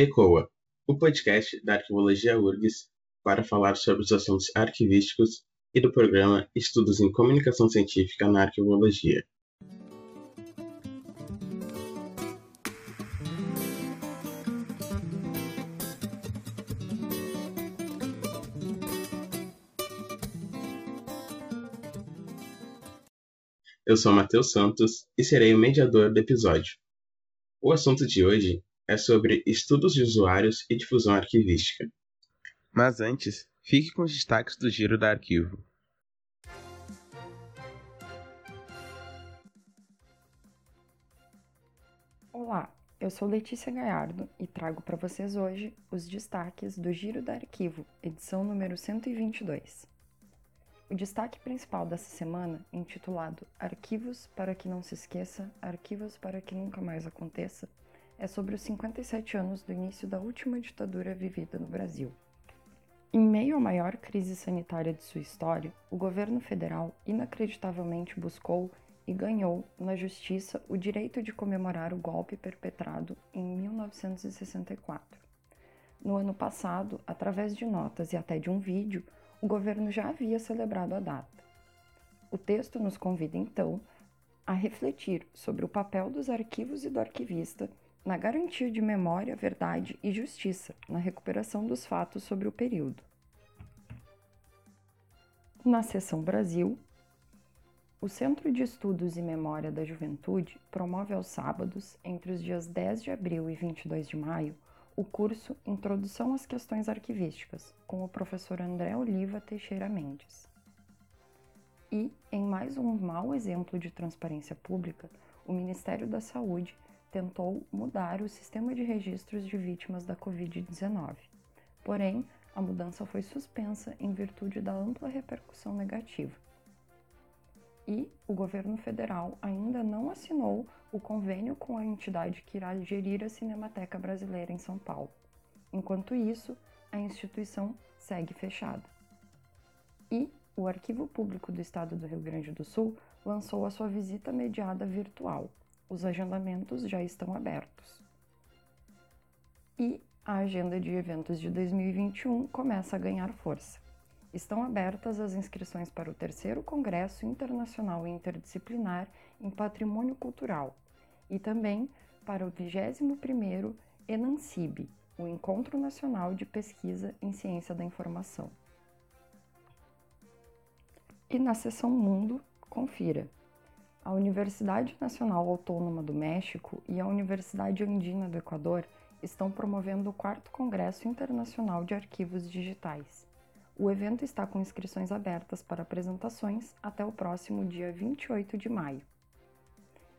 ECOA, o podcast da Arquivologia URGS para falar sobre os assuntos arquivísticos e do programa Estudos em Comunicação Científica na Arquivologia. Eu sou Matheus Santos e serei o mediador do episódio. O assunto de hoje é sobre estudos de usuários e difusão arquivística. Mas antes, fique com os destaques do Giro da Arquivo. Olá, eu sou Letícia Gaiardo e trago para vocês hoje os destaques do Giro da Arquivo, edição número 122. O destaque principal dessa semana, intitulado Arquivos para que não se esqueça, Arquivos para que nunca mais aconteça, é sobre os 57 anos do início da última ditadura vivida no Brasil. Em meio à maior crise sanitária de sua história, o governo federal inacreditavelmente buscou e ganhou na justiça o direito de comemorar o golpe perpetrado em 1964. No ano passado, através de notas e até de um vídeo, o governo já havia celebrado a data. O texto nos convida então a refletir sobre o papel dos arquivos e do arquivista na garantia de memória, verdade e justiça na recuperação dos fatos sobre o período. Na seção Brasil, o Centro de Estudos e Memória da Juventude promove aos sábados, entre os dias 10 de abril e 22 de maio, o curso Introdução às Questões Arquivísticas, com o professor André Oliva Teixeira Mendes. E, em mais um mau exemplo de transparência pública, o Ministério da Saúde tentou mudar o sistema de registros de vítimas da Covid-19. Porém, a mudança foi suspensa em virtude da ampla repercussão negativa. E o governo federal ainda não assinou o convênio com a entidade que irá gerir a Cinemateca Brasileira em São Paulo. Enquanto isso, a instituição segue fechada. E o Arquivo Público do Estado do Rio Grande do Sul lançou a sua visita mediada virtual, os agendamentos já estão abertos. E a agenda de eventos de 2021 começa a ganhar força. Estão abertas as inscrições para o terceiro Congresso Internacional Interdisciplinar em Patrimônio Cultural e também para o 21º ENANCIB, o Encontro Nacional de Pesquisa em Ciência da Informação. E na seção Mundo, confira a Universidade Nacional Autônoma do México e a Universidade Andina do Equador estão promovendo o quarto Congresso Internacional de Arquivos Digitais. O evento está com inscrições abertas para apresentações até o próximo dia 28 de maio.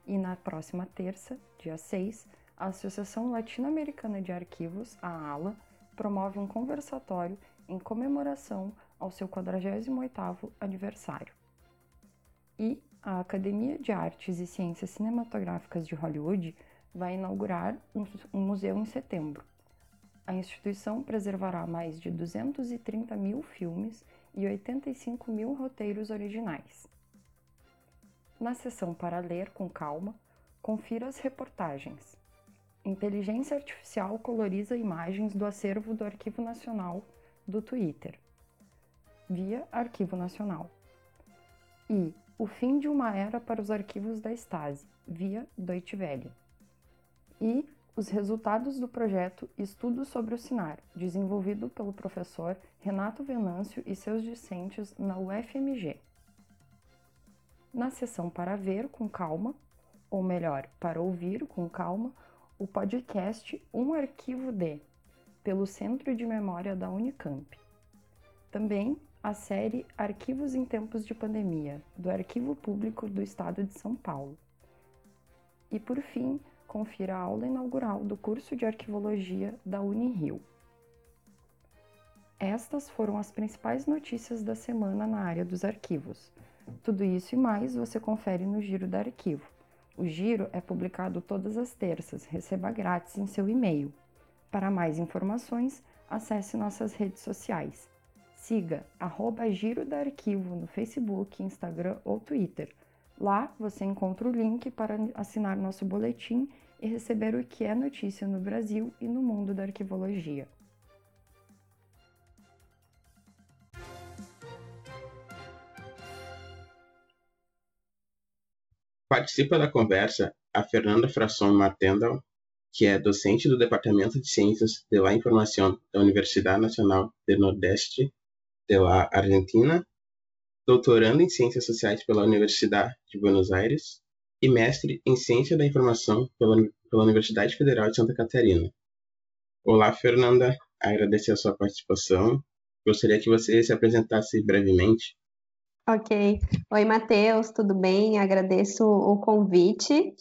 E na próxima terça, dia 6, a Associação Latino-Americana de Arquivos, a ALA, promove um conversatório em comemoração ao seu 48º aniversário. E a Academia de Artes e Ciências Cinematográficas de Hollywood vai inaugurar um museu em setembro. A instituição preservará mais de 230 mil filmes e 85 mil roteiros originais. Na seção para ler com calma, confira as reportagens. Inteligência Artificial coloriza imagens do acervo do Arquivo Nacional do Twitter, via Arquivo Nacional. E o fim de uma era para os arquivos da Stasi, via Deutsche Welle. E os resultados do projeto Estudos sobre o Sinar, desenvolvido pelo professor Renato Venâncio e seus discentes na UFMG. Na sessão para ver com calma, ou melhor, para ouvir com calma, o podcast Um Arquivo D, pelo Centro de Memória da Unicamp. Também a série Arquivos em Tempos de Pandemia, do Arquivo Público do Estado de São Paulo. E, por fim, confira a aula inaugural do curso de Arquivologia da Unirio. Estas foram as principais notícias da semana na área dos arquivos. Tudo isso e mais você confere no Giro da Arquivo. O Giro é publicado todas as terças, receba grátis em seu e-mail. Para mais informações, acesse nossas redes sociais Siga arroba Giro da Arquivo no Facebook, Instagram ou Twitter. Lá você encontra o link para assinar nosso boletim e receber o que é notícia no Brasil e no mundo da arquivologia. Participa da conversa a Fernanda Frasson Martendal, que é docente do Departamento de Ciências de la Información da Universidade Nacional del Nordeste de la Argentina, doutorando em Ciências Sociais pela Universidade de Buenos Aires e mestre em Ciência da Informação pela, pela Universidade Federal de Santa Catarina. Olá, Fernanda. Agradecer a sua participação. Gostaria que você se apresentasse brevemente. Ok. Oi, Matheus, tudo bem? Agradeço o convite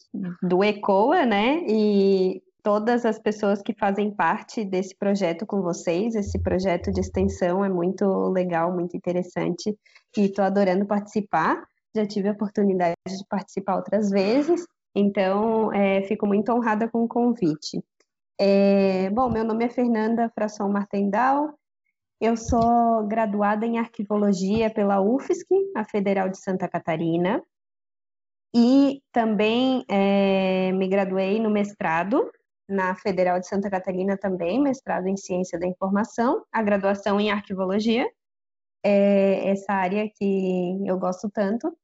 do ECOA, né? E todas as pessoas que fazem parte desse projeto com vocês. Esse projeto de extensão é muito legal, muito interessante e estou adorando participar. Já tive a oportunidade de participar outras vezes, então é, fico muito honrada com o convite. É, bom, meu nome é Fernanda Fração Martendal, eu sou graduada em arquivologia pela UFSC, a Federal de Santa Catarina, e também é, me graduei no mestrado na Federal de Santa Catarina também, mestrado em Ciência da Informação, a graduação em Arquivologia, é essa área que eu gosto tanto.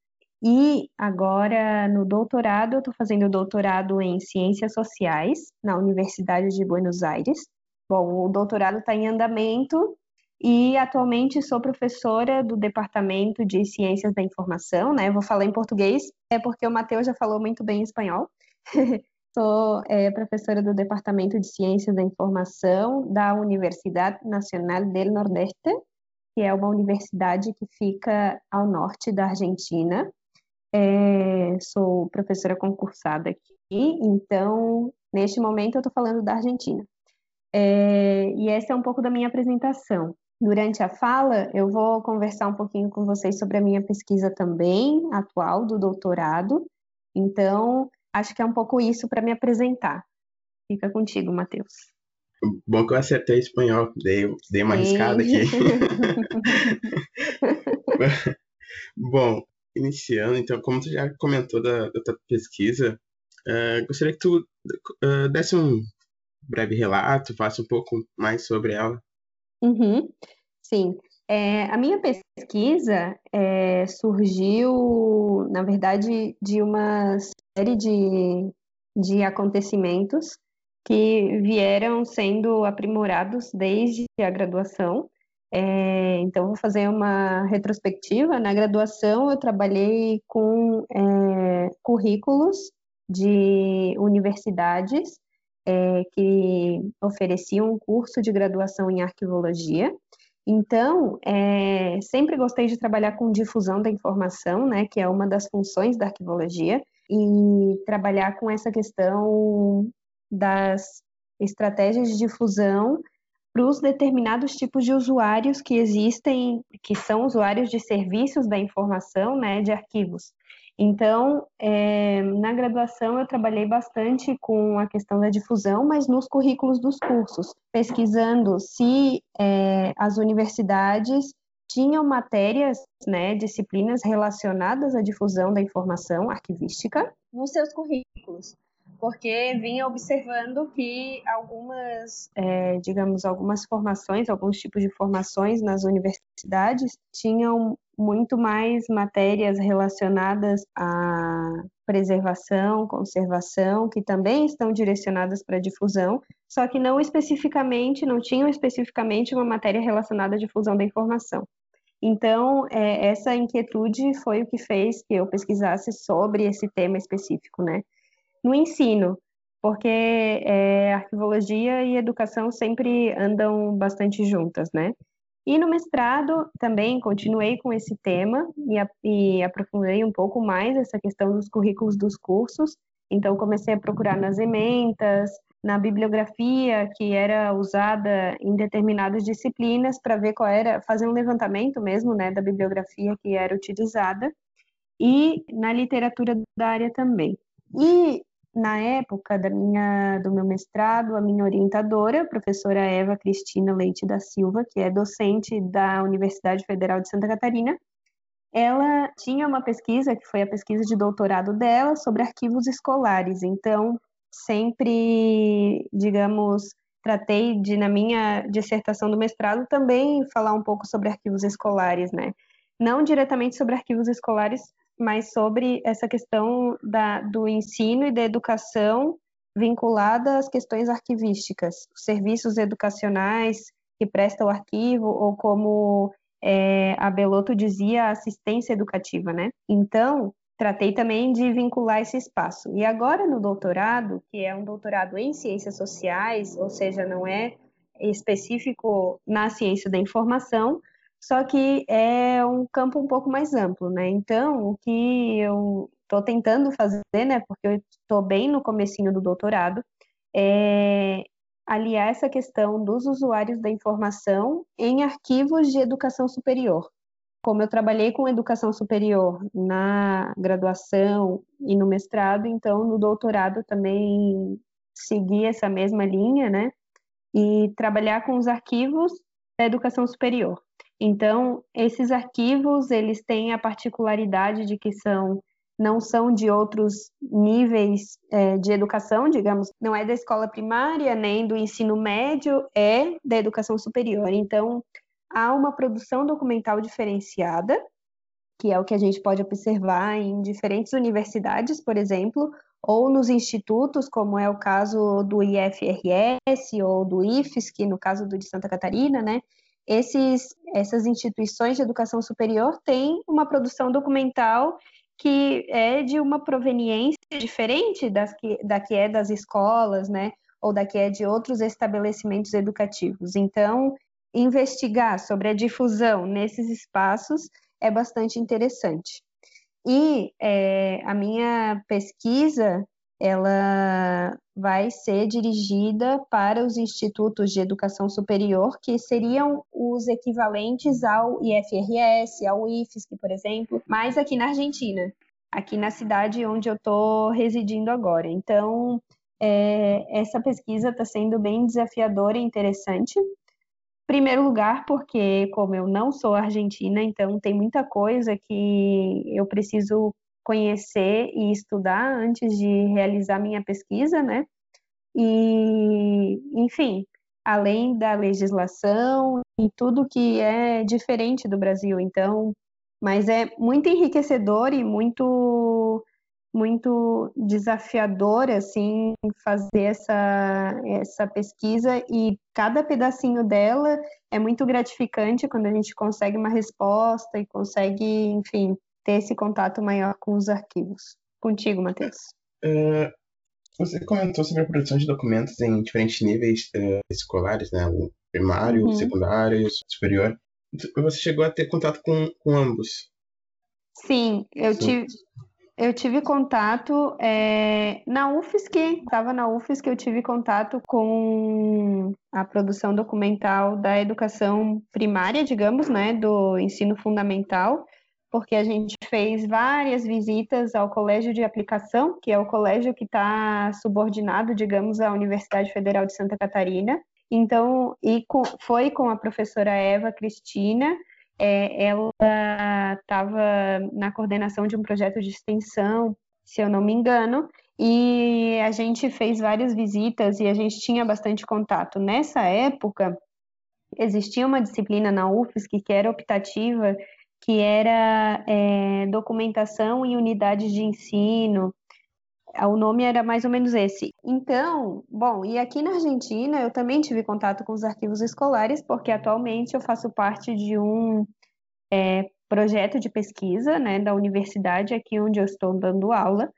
E agora, no doutorado, eu estou fazendo doutorado em Ciências Sociais na Universidade de Buenos Aires. Bom, o doutorado está em andamento e atualmente sou professora do Departamento de Ciências da Informação, né? Vou falar em português, é porque o Matheus já falou muito bem espanhol. sou é, professora do Departamento de Ciências da Informação da Universidade Nacional del Nordeste, que é uma universidade que fica ao norte da Argentina. É, sou professora concursada aqui, então, neste momento, eu estou falando da Argentina. É, e essa é um pouco da minha apresentação. Durante a fala, eu vou conversar um pouquinho com vocês sobre a minha pesquisa também, atual, do doutorado. Então, acho que é um pouco isso para me apresentar. Fica contigo, Matheus. Bom que eu acertei espanhol, dei, dei uma arriscada aqui. Bom, iniciando, então, como tu já comentou da, da tua pesquisa, uh, gostaria que tu uh, desse um breve relato, faça um pouco mais sobre ela. Uhum. Sim, é, a minha pesquisa é, surgiu, na verdade, de uma série de, de acontecimentos que vieram sendo aprimorados desde a graduação. É, então, vou fazer uma retrospectiva. Na graduação, eu trabalhei com é, currículos de universidades é, que ofereciam um curso de graduação em arquivologia. Então, é, sempre gostei de trabalhar com difusão da informação, né, que é uma das funções da arquivologia, e trabalhar com essa questão das estratégias de difusão para os determinados tipos de usuários que existem, que são usuários de serviços da informação, né, de arquivos. Então, é, na graduação eu trabalhei bastante com a questão da difusão, mas nos currículos dos cursos, pesquisando se é, as universidades tinham matérias, né, disciplinas relacionadas à difusão da informação arquivística nos seus currículos porque vinha observando que algumas, é, digamos, algumas formações, alguns tipos de formações nas universidades tinham muito mais matérias relacionadas à preservação, conservação, que também estão direcionadas para difusão, só que não especificamente, não tinham especificamente uma matéria relacionada à difusão da informação. Então, é, essa inquietude foi o que fez que eu pesquisasse sobre esse tema específico, né? no ensino, porque é, arquivologia e educação sempre andam bastante juntas, né? E no mestrado também continuei com esse tema e, e aprofundei um pouco mais essa questão dos currículos dos cursos. Então comecei a procurar nas ementas, na bibliografia que era usada em determinadas disciplinas para ver qual era, fazer um levantamento mesmo, né, da bibliografia que era utilizada e na literatura da área também. E na época da minha, do meu mestrado, a minha orientadora, a professora Eva Cristina Leite da Silva, que é docente da Universidade Federal de Santa Catarina, ela tinha uma pesquisa, que foi a pesquisa de doutorado dela, sobre arquivos escolares. Então, sempre, digamos, tratei de, na minha dissertação do mestrado, também falar um pouco sobre arquivos escolares, né? Não diretamente sobre arquivos escolares, mas sobre essa questão da, do ensino e da educação vinculada às questões arquivísticas, os serviços educacionais que presta o arquivo, ou como é, a Beloto dizia, assistência educativa, né? Então, tratei também de vincular esse espaço. E agora no doutorado, que é um doutorado em ciências sociais, ou seja, não é específico na ciência da informação, só que é um campo um pouco mais amplo, né? Então, o que eu estou tentando fazer, né, porque eu estou bem no comecinho do doutorado, é aliar essa questão dos usuários da informação em arquivos de educação superior. Como eu trabalhei com educação superior na graduação e no mestrado, então no doutorado também segui essa mesma linha, né? E trabalhar com os arquivos da educação superior. Então, esses arquivos, eles têm a particularidade de que são não são de outros níveis é, de educação, digamos, não é da escola primária, nem do ensino médio, é da educação superior. Então, há uma produção documental diferenciada, que é o que a gente pode observar em diferentes universidades, por exemplo, ou nos institutos, como é o caso do IFRS ou do IFSC, no caso do de Santa Catarina, né? Esses, essas instituições de educação superior têm uma produção documental que é de uma proveniência diferente das que, da que é das escolas, né, ou da que é de outros estabelecimentos educativos. Então, investigar sobre a difusão nesses espaços é bastante interessante. E é, a minha pesquisa ela vai ser dirigida para os institutos de educação superior, que seriam os equivalentes ao IFRS, ao IFSC, por exemplo, mas aqui na Argentina, aqui na cidade onde eu estou residindo agora. Então, é, essa pesquisa está sendo bem desafiadora e interessante. Primeiro lugar, porque como eu não sou argentina, então tem muita coisa que eu preciso conhecer e estudar antes de realizar minha pesquisa, né? E, enfim, além da legislação e tudo que é diferente do Brasil. Então, mas é muito enriquecedor e muito muito desafiador assim fazer essa essa pesquisa e cada pedacinho dela é muito gratificante quando a gente consegue uma resposta e consegue, enfim, ter esse contato maior com os arquivos. Contigo, Matheus. Uh, você comentou sobre a produção de documentos em diferentes níveis uh, escolares, né? O primário, uhum. secundário, superior. Você chegou a ter contato com, com ambos? Sim, eu Sim. tive. Eu tive contato é, na UFSC, estava na UFSC, eu tive contato com a produção documental da educação primária, digamos, né, do ensino fundamental porque a gente fez várias visitas ao colégio de aplicação, que é o colégio que está subordinado, digamos, à Universidade Federal de Santa Catarina. Então, e com, foi com a professora Eva Cristina, é, ela estava na coordenação de um projeto de extensão, se eu não me engano, e a gente fez várias visitas e a gente tinha bastante contato. Nessa época, existia uma disciplina na UFSC que era optativa que era é, documentação e unidades de ensino. O nome era mais ou menos esse. Então, bom, e aqui na Argentina eu também tive contato com os arquivos escolares, porque atualmente eu faço parte de um é, projeto de pesquisa né, da universidade aqui onde eu estou dando aula,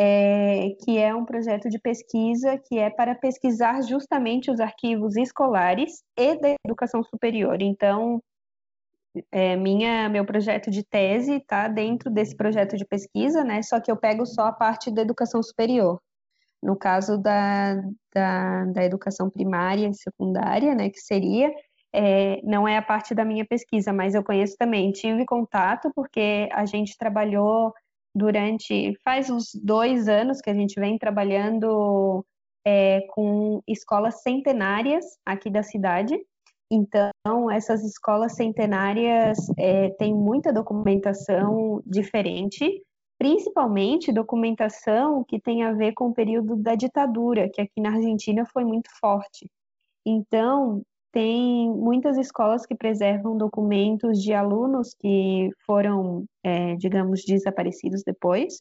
é, que é um projeto de pesquisa que é para pesquisar justamente os arquivos escolares e da educação superior. Então, é, minha, meu projeto de tese está dentro desse projeto de pesquisa, né? Só que eu pego só a parte da educação superior. No caso da, da, da educação primária e secundária, né? Que seria, é, não é a parte da minha pesquisa, mas eu conheço também. Tive contato porque a gente trabalhou durante, faz uns dois anos que a gente vem trabalhando é, com escolas centenárias aqui da cidade, então, essas escolas centenárias é, têm muita documentação diferente, principalmente documentação que tem a ver com o período da ditadura, que aqui na Argentina foi muito forte. Então, tem muitas escolas que preservam documentos de alunos que foram, é, digamos, desaparecidos depois,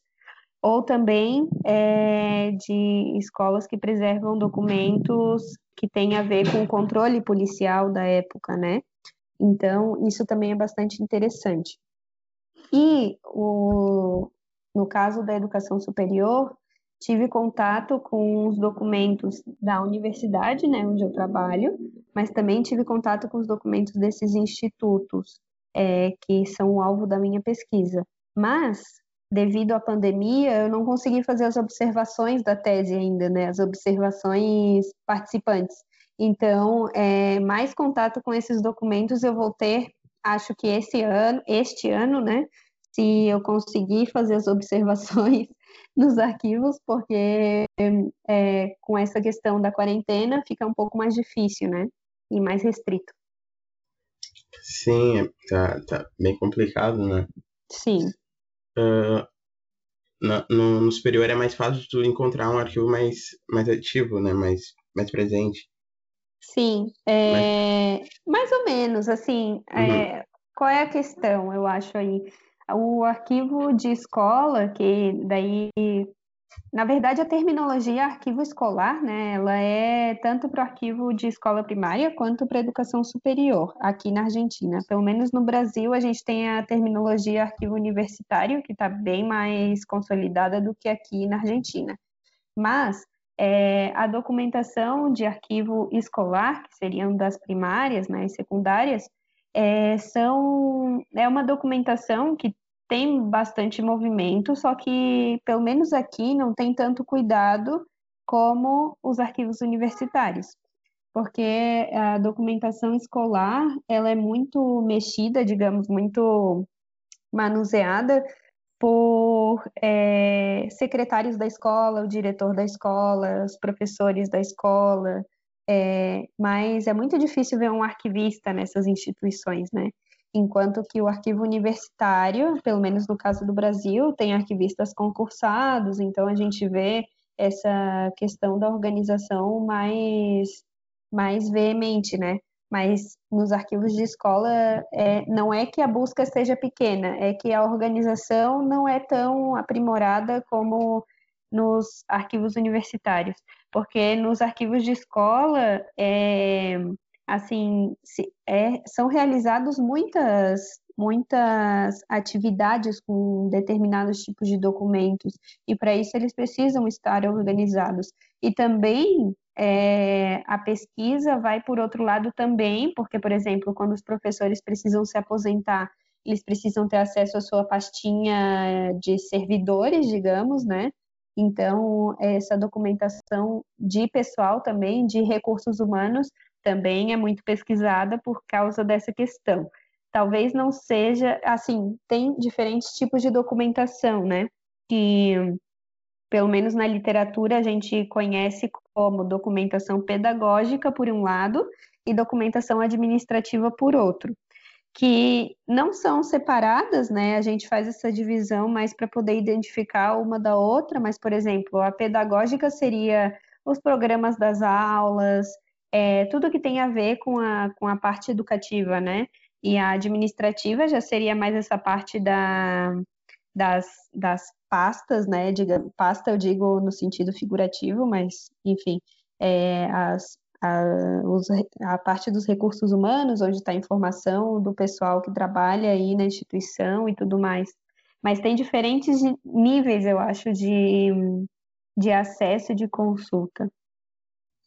ou também é, de escolas que preservam documentos que têm a ver com o controle policial da época, né? Então, isso também é bastante interessante. E o, no caso da educação superior, tive contato com os documentos da universidade, né, onde eu trabalho, mas também tive contato com os documentos desses institutos, é, que são o alvo da minha pesquisa. Mas, devido à pandemia, eu não consegui fazer as observações da tese ainda, né, as observações participantes. Então, é, mais contato com esses documentos eu vou ter, acho que esse ano, este ano, né, se eu conseguir fazer as observações nos arquivos, porque é, com essa questão da quarentena fica um pouco mais difícil, né? E mais restrito. Sim, é, tá, tá bem complicado, né? Sim. Uh, no, no, no, superior é mais fácil de tu encontrar um arquivo mais, mais ativo, né? Mais, mais presente. Sim, é, Mas... mais ou menos, assim, uhum. é, qual é a questão, eu acho aí? O arquivo de escola, que daí, na verdade, a terminologia arquivo escolar, né, ela é tanto para o arquivo de escola primária quanto para educação superior, aqui na Argentina. Pelo menos no Brasil, a gente tem a terminologia arquivo universitário, que está bem mais consolidada do que aqui na Argentina. Mas é, a documentação de arquivo escolar, que seriam das primárias né, e secundárias, é, são, é uma documentação que tem bastante movimento, só que, pelo menos aqui, não tem tanto cuidado como os arquivos universitários, porque a documentação escolar, ela é muito mexida, digamos, muito manuseada por é, secretários da escola, o diretor da escola, os professores da escola, é, mas é muito difícil ver um arquivista nessas instituições, né? Enquanto que o arquivo universitário, pelo menos no caso do Brasil, tem arquivistas concursados, então a gente vê essa questão da organização mais, mais veemente, né? Mas nos arquivos de escola, é, não é que a busca seja pequena, é que a organização não é tão aprimorada como nos arquivos universitários, porque nos arquivos de escola, é, assim, se, é, são realizados muitas muitas atividades com determinados tipos de documentos e para isso eles precisam estar organizados. E também é, a pesquisa vai por outro lado também porque por exemplo quando os professores precisam se aposentar eles precisam ter acesso à sua pastinha de servidores digamos né? Então, essa documentação de pessoal também, de recursos humanos, também é muito pesquisada por causa dessa questão. Talvez não seja, assim, tem diferentes tipos de documentação, né? Que, pelo menos na literatura, a gente conhece como documentação pedagógica, por um lado, e documentação administrativa, por outro que não são separadas, né? A gente faz essa divisão mais para poder identificar uma da outra, mas, por exemplo, a pedagógica seria os programas das aulas, é, tudo que tem a ver com a, com a parte educativa, né? E a administrativa já seria mais essa parte da, das, das pastas, né? Diga, pasta eu digo no sentido figurativo, mas, enfim, é, as, a, os, a parte dos recursos humanos, onde está a informação do pessoal que trabalha aí na instituição e tudo mais. Mas tem diferentes níveis, eu acho, de, de acesso e de consulta.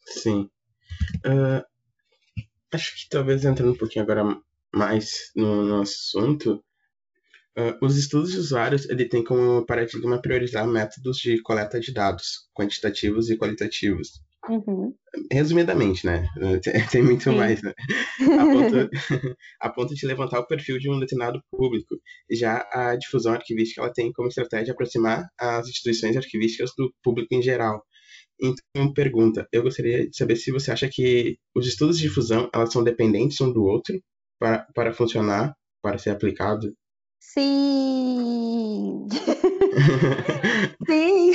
Sim. Uh, acho que talvez entrando um pouquinho agora mais no, no assunto, Uh, os estudos de usuários ele tem como paradigma priorizar métodos de coleta de dados quantitativos e qualitativos, Uhum. Resumidamente, né? Tem muito Sim. mais, né? A ponto, a ponto, de levantar o perfil de um determinado público. Já a difusão arquivística ela tem como estratégia aproximar as instituições arquivísticas do público em geral. Então, pergunta, eu gostaria de saber se você acha que os estudos de difusão elas são dependentes um do outro para, para funcionar, para ser aplicado? Sim! Sim,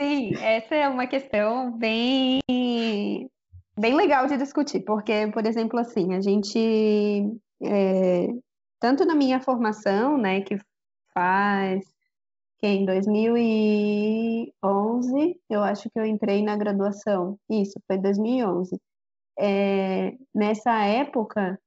sim, essa é uma questão bem, bem legal de discutir, porque, por exemplo, assim, a gente, é, tanto na minha formação, né, que faz, que em 2011, eu acho que eu entrei na graduação, isso, foi 2011. É, nessa época,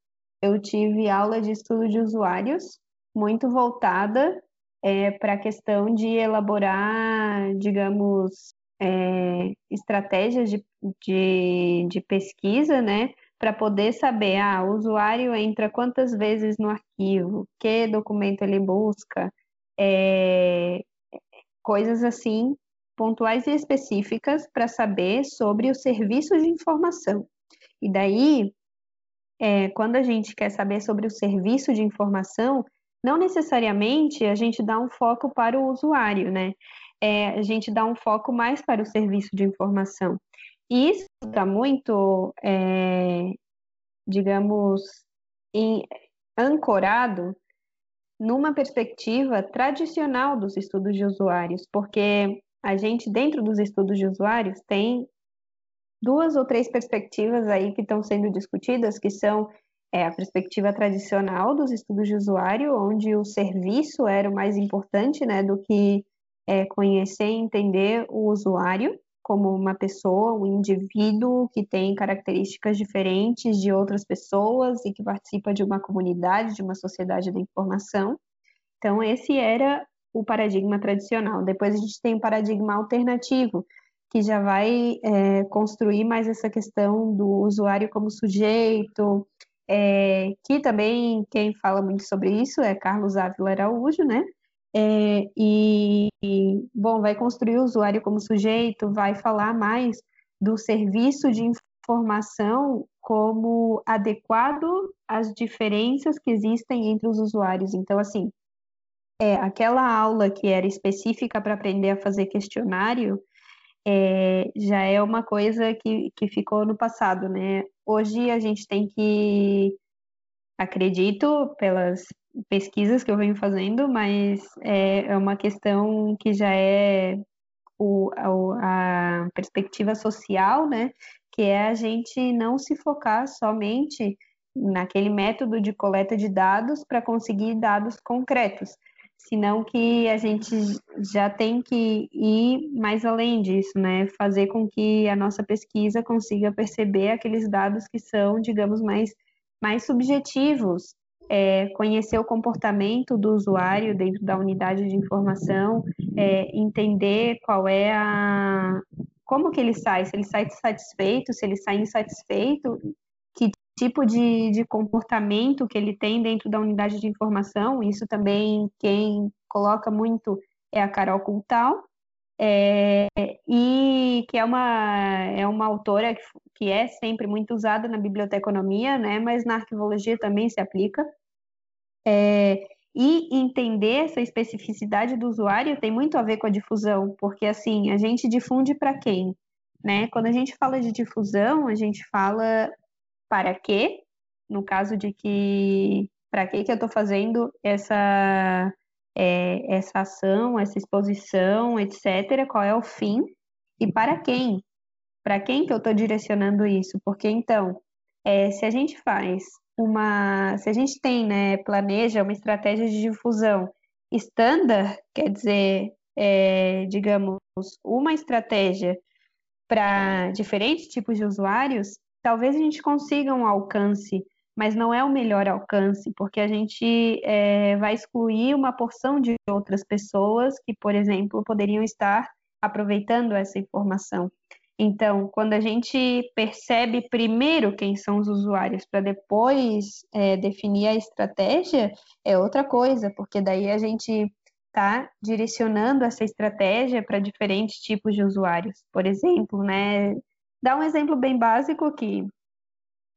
eu tive aula de estudo de usuários, muito voltada é, para a questão de elaborar, digamos, é, estratégias de, de, de pesquisa, né? Para poder saber, ah, o usuário entra quantas vezes no arquivo, que documento ele busca, é, coisas assim, pontuais e específicas para saber sobre os serviços de informação. E daí, é, quando a gente quer saber sobre o serviço de informação, não necessariamente a gente dá um foco para o usuário, né? É, a gente dá um foco mais para o serviço de informação. E isso está muito, é, digamos, em, ancorado numa perspectiva tradicional dos estudos de usuários, porque a gente, dentro dos estudos de usuários, tem duas ou três perspectivas aí que estão sendo discutidas, que são é, a perspectiva tradicional dos estudos de usuário, onde o serviço era o mais importante, né, do que é, conhecer e entender o usuário como uma pessoa, um indivíduo que tem características diferentes de outras pessoas e que participa de uma comunidade, de uma sociedade da informação. Então, esse era o paradigma tradicional. Depois a gente tem o paradigma alternativo, que já vai é, construir mais essa questão do usuário como sujeito, é, que também quem fala muito sobre isso é Carlos Ávila Araújo, né? É, e, bom, vai construir o usuário como sujeito, vai falar mais do serviço de informação como adequado às diferenças que existem entre os usuários. Então, assim, é, aquela aula que era específica para aprender a fazer questionário é, já é uma coisa que, que ficou no passado, né? Hoje a gente tem que, acredito, pelas pesquisas que eu venho fazendo, mas é, é uma questão que já é o, a, a perspectiva social, né? Que é a gente não se focar somente naquele método de coleta de dados para conseguir dados concretos, senão que a gente já tem que ir mais além disso, né? Fazer com que a nossa pesquisa consiga perceber aqueles dados que são, digamos, mais, mais subjetivos, é, conhecer o comportamento do usuário dentro da unidade de informação, é, entender qual é a como que ele sai, se ele sai satisfeito, se ele sai insatisfeito, tipo de, de comportamento que ele tem dentro da unidade de informação. Isso também quem coloca muito é a Carol Cultal, é, e que é uma, é uma autora que, que é sempre muito usada na biblioteconomia, né, mas na arquivologia também se aplica. É, e entender essa especificidade do usuário tem muito a ver com a difusão, porque assim, a gente difunde para quem? Né? Quando a gente fala de difusão, a gente fala para quê, no caso de que para que que eu estou fazendo essa é, essa ação, essa exposição, etc. Qual é o fim e para quem? Para quem que eu estou direcionando isso? Porque então, é, se a gente faz uma, se a gente tem, né, planeja uma estratégia de difusão standard, quer dizer, é, digamos, uma estratégia para diferentes tipos de usuários, talvez a gente consiga um alcance, mas não é o melhor alcance, porque a gente é, vai excluir uma porção de outras pessoas que, por exemplo, poderiam estar aproveitando essa informação. Então, quando a gente percebe primeiro quem são os usuários para depois é, definir a estratégia, é outra coisa, porque daí a gente está direcionando essa estratégia para diferentes tipos de usuários. Por exemplo, né, Dá um exemplo bem básico que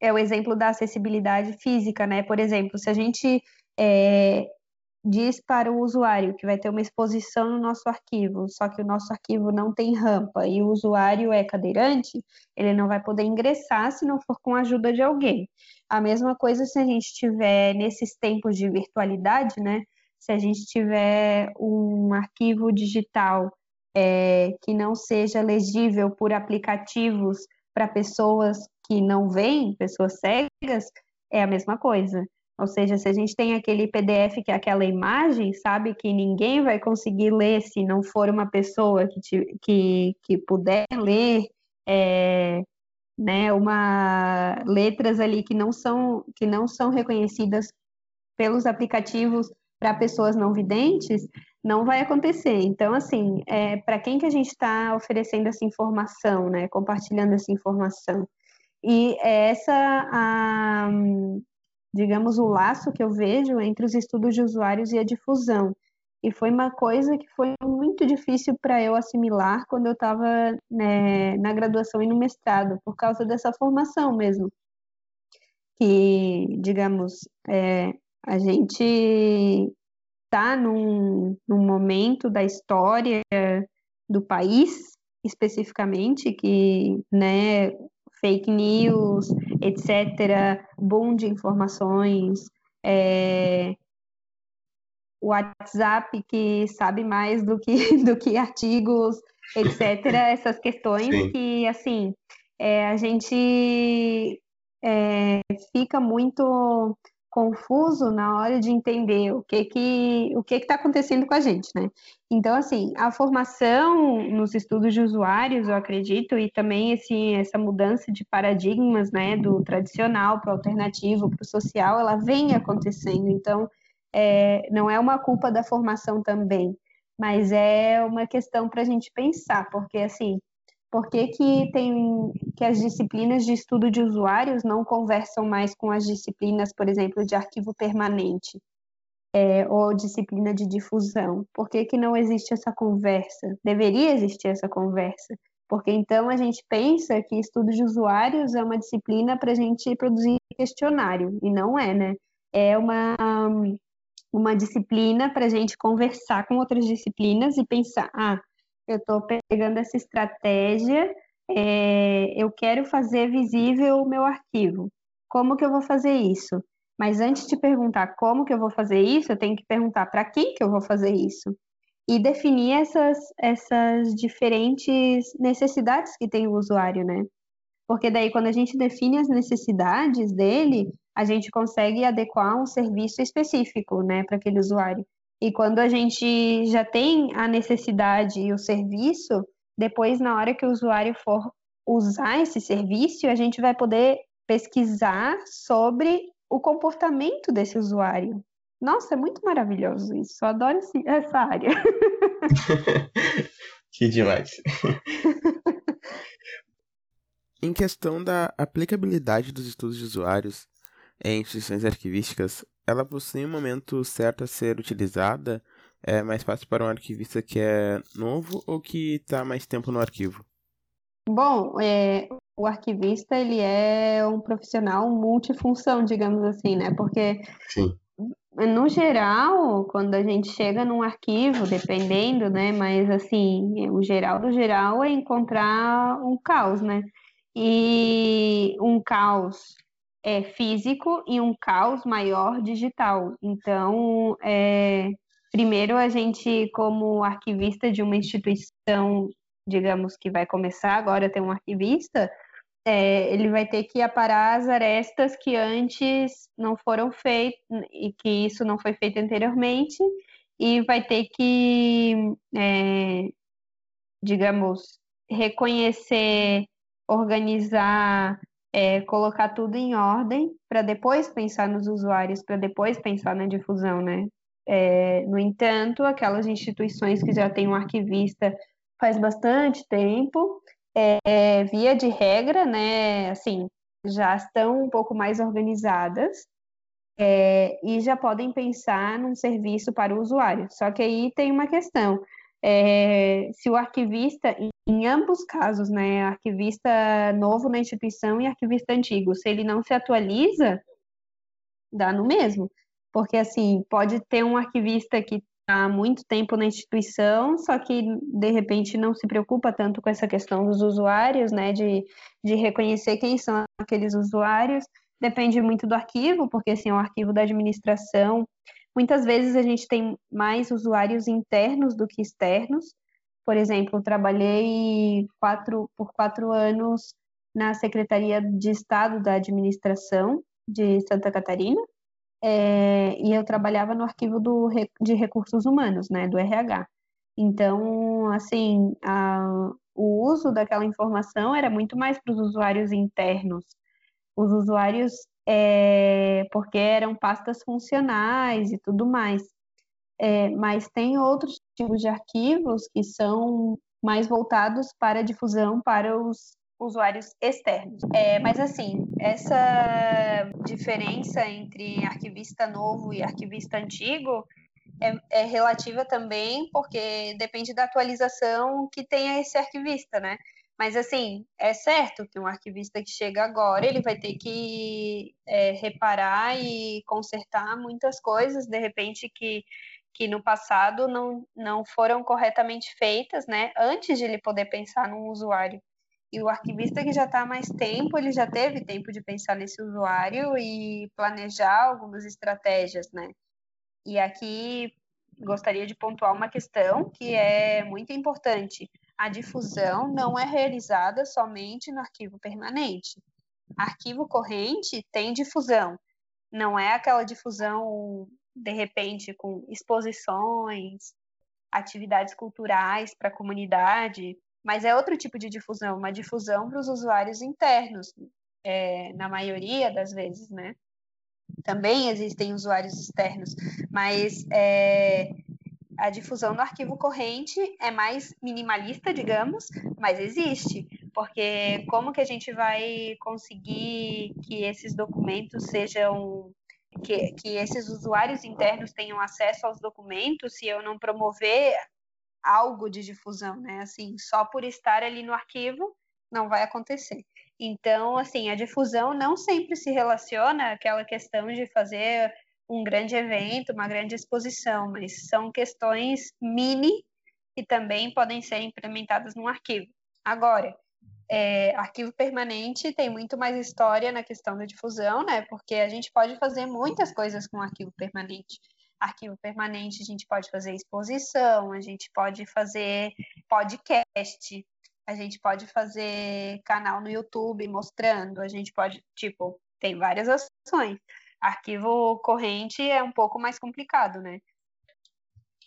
é o exemplo da acessibilidade física, né? Por exemplo, se a gente é, diz para o usuário que vai ter uma exposição no nosso arquivo, só que o nosso arquivo não tem rampa e o usuário é cadeirante, ele não vai poder ingressar se não for com a ajuda de alguém. A mesma coisa se a gente tiver nesses tempos de virtualidade, né? se a gente tiver um arquivo digital é, que não seja legível por aplicativos para pessoas que não veem, pessoas cegas, é a mesma coisa. Ou seja, se a gente tem aquele PDF que é aquela imagem, sabe, que ninguém vai conseguir ler se não for uma pessoa que, te, que, que puder ler, é, né, uma letras ali que não são que não são reconhecidas pelos aplicativos para pessoas não videntes, não vai acontecer. Então, assim, é, para quem que a gente está oferecendo essa informação, né, compartilhando essa informação? E é essa a, digamos, o laço que eu vejo entre os estudos de usuários e a difusão. E foi uma coisa que foi muito difícil para eu assimilar quando eu estava né, na graduação e no mestrado, por causa dessa formação mesmo. Que, digamos, é, a gente está num, num momento da história do país, especificamente, que né, fake news, etc., boom de informações, é, WhatsApp que sabe mais do que, do que artigos, etc., essas questões Sim. que, assim, é, a gente é, fica muito confuso na hora de entender o que que o que está acontecendo com a gente, né? Então, assim, a formação nos estudos de usuários, eu acredito, e também esse, essa mudança de paradigmas, né, do tradicional para o alternativo, para o social, ela vem acontecendo. Então, é, não é uma culpa da formação também, mas é uma questão para a gente pensar, porque, assim, por que, que, tem, que as disciplinas de estudo de usuários não conversam mais com as disciplinas, por exemplo, de arquivo permanente é, ou disciplina de difusão? Por que, que não existe essa conversa? Deveria existir essa conversa, porque então a gente pensa que estudo de usuários é uma disciplina para a gente produzir questionário, e não é, né? É uma, uma disciplina para a gente conversar com outras disciplinas e pensar, ah, eu estou pegando essa estratégia, é, eu quero fazer visível o meu arquivo. Como que eu vou fazer isso? Mas antes de perguntar como que eu vou fazer isso, eu tenho que perguntar para quem que eu vou fazer isso. E definir essas, essas diferentes necessidades que tem o usuário, né? Porque daí, quando a gente define as necessidades dele, a gente consegue adequar um serviço específico, né, para aquele usuário. E quando a gente já tem a necessidade e o serviço, depois, na hora que o usuário for usar esse serviço, a gente vai poder pesquisar sobre o comportamento desse usuário. Nossa, é muito maravilhoso isso. Eu adoro essa área. que demais. em questão da aplicabilidade dos estudos de usuários em instituições arquivísticas, ela possui um momento certo a ser utilizada? É mais fácil para um arquivista que é novo ou que está mais tempo no arquivo? Bom, é, o arquivista ele é um profissional multifunção, digamos assim, né? Porque Sim. no geral, quando a gente chega num arquivo, dependendo, né? Mas assim, o geral do geral é encontrar um caos, né? E um caos é, físico e um caos maior digital. Então, é, primeiro a gente, como arquivista de uma instituição, digamos que vai começar agora a ter um arquivista, é, ele vai ter que aparar as arestas que antes não foram feitas e que isso não foi feito anteriormente e vai ter que, é, digamos, reconhecer, organizar é, colocar tudo em ordem para depois pensar nos usuários, para depois pensar na difusão, né? É, no entanto, aquelas instituições que já têm um arquivista faz bastante tempo, é, via de regra, né, assim, já estão um pouco mais organizadas é, e já podem pensar num serviço para o usuário. Só que aí tem uma questão é, se o arquivista, em ambos casos, né, arquivista novo na instituição e arquivista antigo, se ele não se atualiza, dá no mesmo. Porque, assim, pode ter um arquivista que está há muito tempo na instituição, só que, de repente, não se preocupa tanto com essa questão dos usuários, né, de, de reconhecer quem são aqueles usuários. Depende muito do arquivo, porque, assim, é um arquivo da administração, Muitas vezes a gente tem mais usuários internos do que externos. Por exemplo, trabalhei quatro, por quatro anos na Secretaria de Estado da Administração de Santa Catarina, é, e eu trabalhava no arquivo do, de recursos humanos, né, do RH. Então, assim, a, o uso daquela informação era muito mais para os usuários internos. Os usuários, é, porque eram pastas funcionais e tudo mais. É, mas tem outros tipos de arquivos que são mais voltados para difusão para os usuários externos. É, mas assim, essa diferença entre arquivista novo e arquivista antigo é, é, relativa também, porque depende da atualização que tenha esse arquivista, né? Mas assim, é certo que um arquivista que chega agora, ele vai ter que é, reparar e consertar muitas coisas, de repente, que, que no passado não, não foram corretamente feitas, né? Antes de ele poder pensar num usuário. E o arquivista que já está há mais tempo, ele já teve tempo de pensar nesse usuário e planejar algumas estratégias, né? E aqui gostaria de pontuar uma questão que é muito importante. A difusão não é realizada somente no arquivo permanente. Arquivo corrente tem difusão. Não é aquela difusão, de repente, com exposições, atividades culturais para a comunidade, mas é outro tipo de difusão, uma difusão para os usuários internos, é, na maioria das vezes, né? Também existem usuários externos, mas é, a difusão do arquivo corrente é mais minimalista, digamos, mas existe, porque como que a gente vai conseguir que esses documentos sejam que, que esses usuários internos tenham acesso aos documentos se eu não promover algo de difusão, né? Assim, só por estar ali no arquivo não vai acontecer. Então, assim, a difusão não sempre se relaciona àquela questão de fazer um grande evento, uma grande exposição, mas são questões mini que também podem ser implementadas num arquivo. Agora, é, arquivo permanente tem muito mais história na questão da difusão, né? Porque a gente pode fazer muitas coisas com arquivo permanente arquivo permanente, a gente pode fazer exposição, a gente pode fazer podcast, a gente pode fazer canal no YouTube mostrando, a gente pode, tipo, tem várias ações. Arquivo corrente é um pouco mais complicado, né?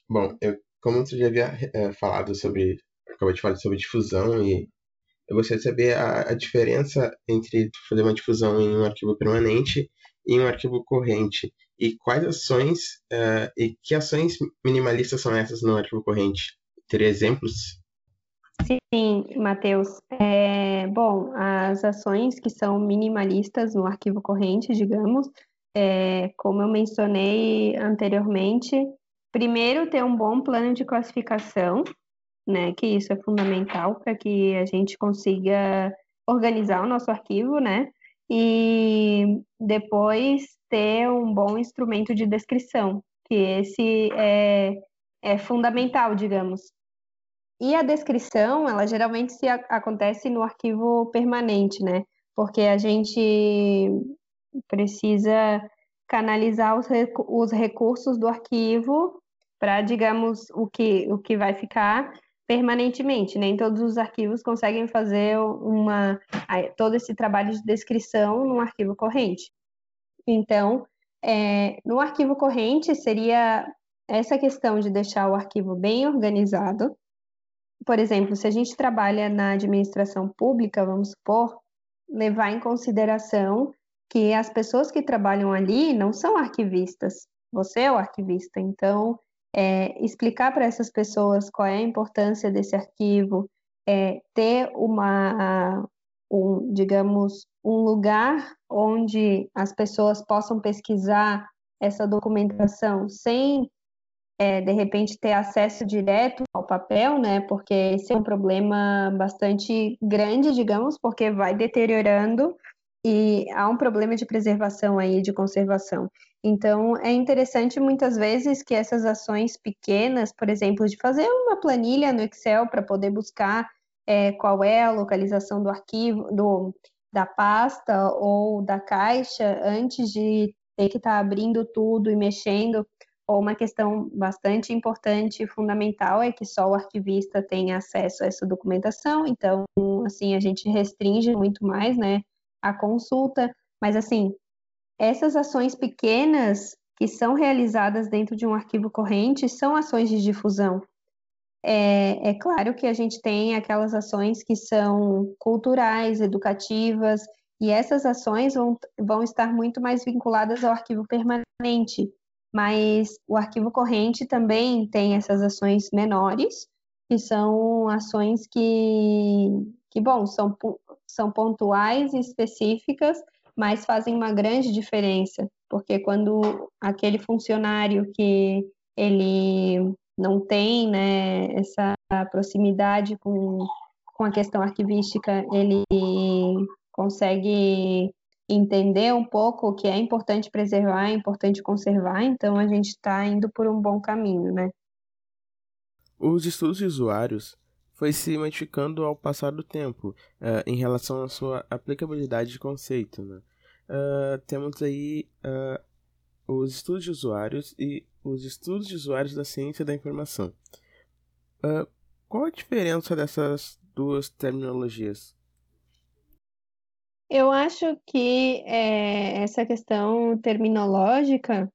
Bom, eu, como você já havia é, falado sobre, acabou de falar sobre difusão e eu gostaria de saber a, a diferença entre fazer uma difusão em um arquivo permanente e um arquivo corrente e quais ações uh, e que ações minimalistas são essas no arquivo corrente? Teria exemplos? Sim, Matheus. É, bom, as ações que são minimalistas no arquivo corrente, digamos, é, como eu mencionei anteriormente, primeiro ter um bom plano de classificação, né, que isso é fundamental para que a gente consiga organizar o nosso arquivo, né, e depois ter um bom instrumento de descrição, que esse é, é fundamental, digamos. E a descrição, ela geralmente se a, acontece no arquivo permanente, né? Porque a gente precisa canalizar os, os recursos do arquivo para, digamos, o que, o que vai ficar permanentemente. Nem todos os arquivos conseguem fazer uma, todo esse trabalho de descrição num arquivo corrente. Então, é, no arquivo corrente seria essa questão de deixar o arquivo bem organizado. Por exemplo, se a gente trabalha na administração pública, vamos supor, levar em consideração que as pessoas que trabalham ali não são arquivistas, você é o arquivista, então é, explicar para essas pessoas qual é a importância desse arquivo, é, ter uma, um, digamos, um lugar onde as pessoas possam pesquisar essa documentação sem, é, de repente, ter acesso direto ao papel, né? Porque esse é um problema bastante grande, digamos, porque vai deteriorando e há um problema de preservação aí, de conservação. Então, é interessante muitas vezes que essas ações pequenas, por exemplo, de fazer uma planilha no Excel para poder buscar é, qual é a localização do arquivo, do, da pasta ou da caixa, antes de ter que estar tá abrindo tudo e mexendo, ou uma questão bastante importante e fundamental é que só o arquivista tem acesso a essa documentação, então, assim, a gente restringe muito mais, né, a consulta, mas, assim, essas ações pequenas que são realizadas dentro de um arquivo corrente são ações de difusão. É, é claro que a gente tem aquelas ações que são culturais, educativas, e essas ações vão, vão estar muito mais vinculadas ao arquivo permanente, mas o arquivo corrente também tem essas ações menores, que são ações que, que bom, são, são pontuais e específicas, mas fazem uma grande diferença, porque quando aquele funcionário que ele não tem né, essa proximidade com, com a questão arquivística, ele consegue entender um pouco o que é importante preservar, é importante conservar, então a gente está indo por um bom caminho, né? Os estudos de usuários foi se modificando ao passar do tempo uh, em relação à sua aplicabilidade de conceito. Né? Uh, temos aí uh, os estudos de usuários e os estudos de usuários da ciência da informação. qual a diferença dessas duas terminologias? Eu acho que é, essa questão terminológica,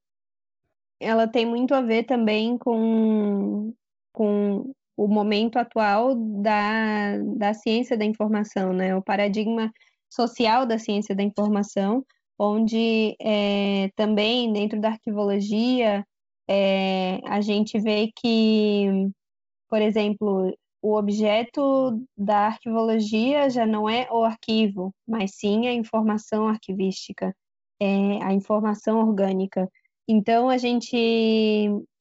ela tem muito a ver também com, com o momento atual da, da ciência da informação, né? O paradigma social da ciência da informação, onde é, também dentro da arquivologia é, a gente vê que, por exemplo, o objeto da arquivologia já não é o arquivo, mas sim a informação arquivística, é, a informação orgânica. Então a gente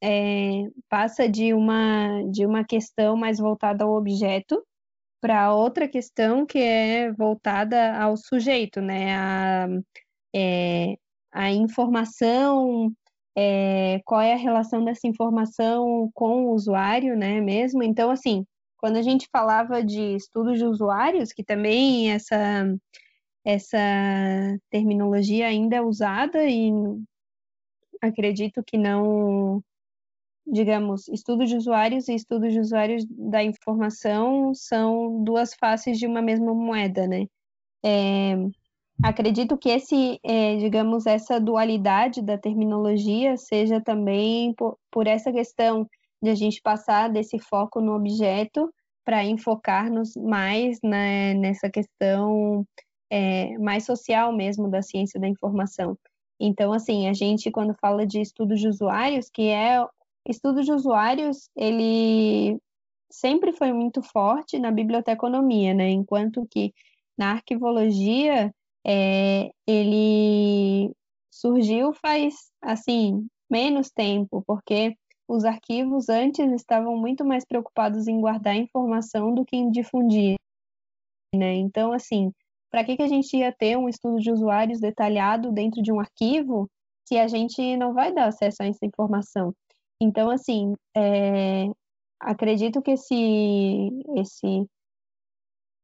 é, passa de uma de uma questão mais voltada ao objeto para outra questão que é voltada ao sujeito, né? A, é, a informação, é, qual é a relação dessa informação com o usuário, né? Mesmo. Então, assim, quando a gente falava de estudos de usuários, que também essa, essa terminologia ainda é usada e acredito que não, digamos, estudos de usuários e estudos de usuários da informação são duas faces de uma mesma moeda, né? É, acredito que esse, é, digamos, essa dualidade da terminologia seja também por, por essa questão de a gente passar desse foco no objeto para enfocar-nos mais né, nessa questão é, mais social mesmo da ciência da informação. Então, assim, a gente quando fala de estudos de usuários, que é estudo de usuários, ele sempre foi muito forte na biblioteconomia, né? Enquanto que na arquivologia é, ele surgiu faz assim menos tempo, porque os arquivos antes estavam muito mais preocupados em guardar informação do que em difundir, né? Então, assim, para que, que a gente ia ter um estudo de usuários detalhado dentro de um arquivo se a gente não vai dar acesso a essa informação? Então, assim, é, acredito que esse, esse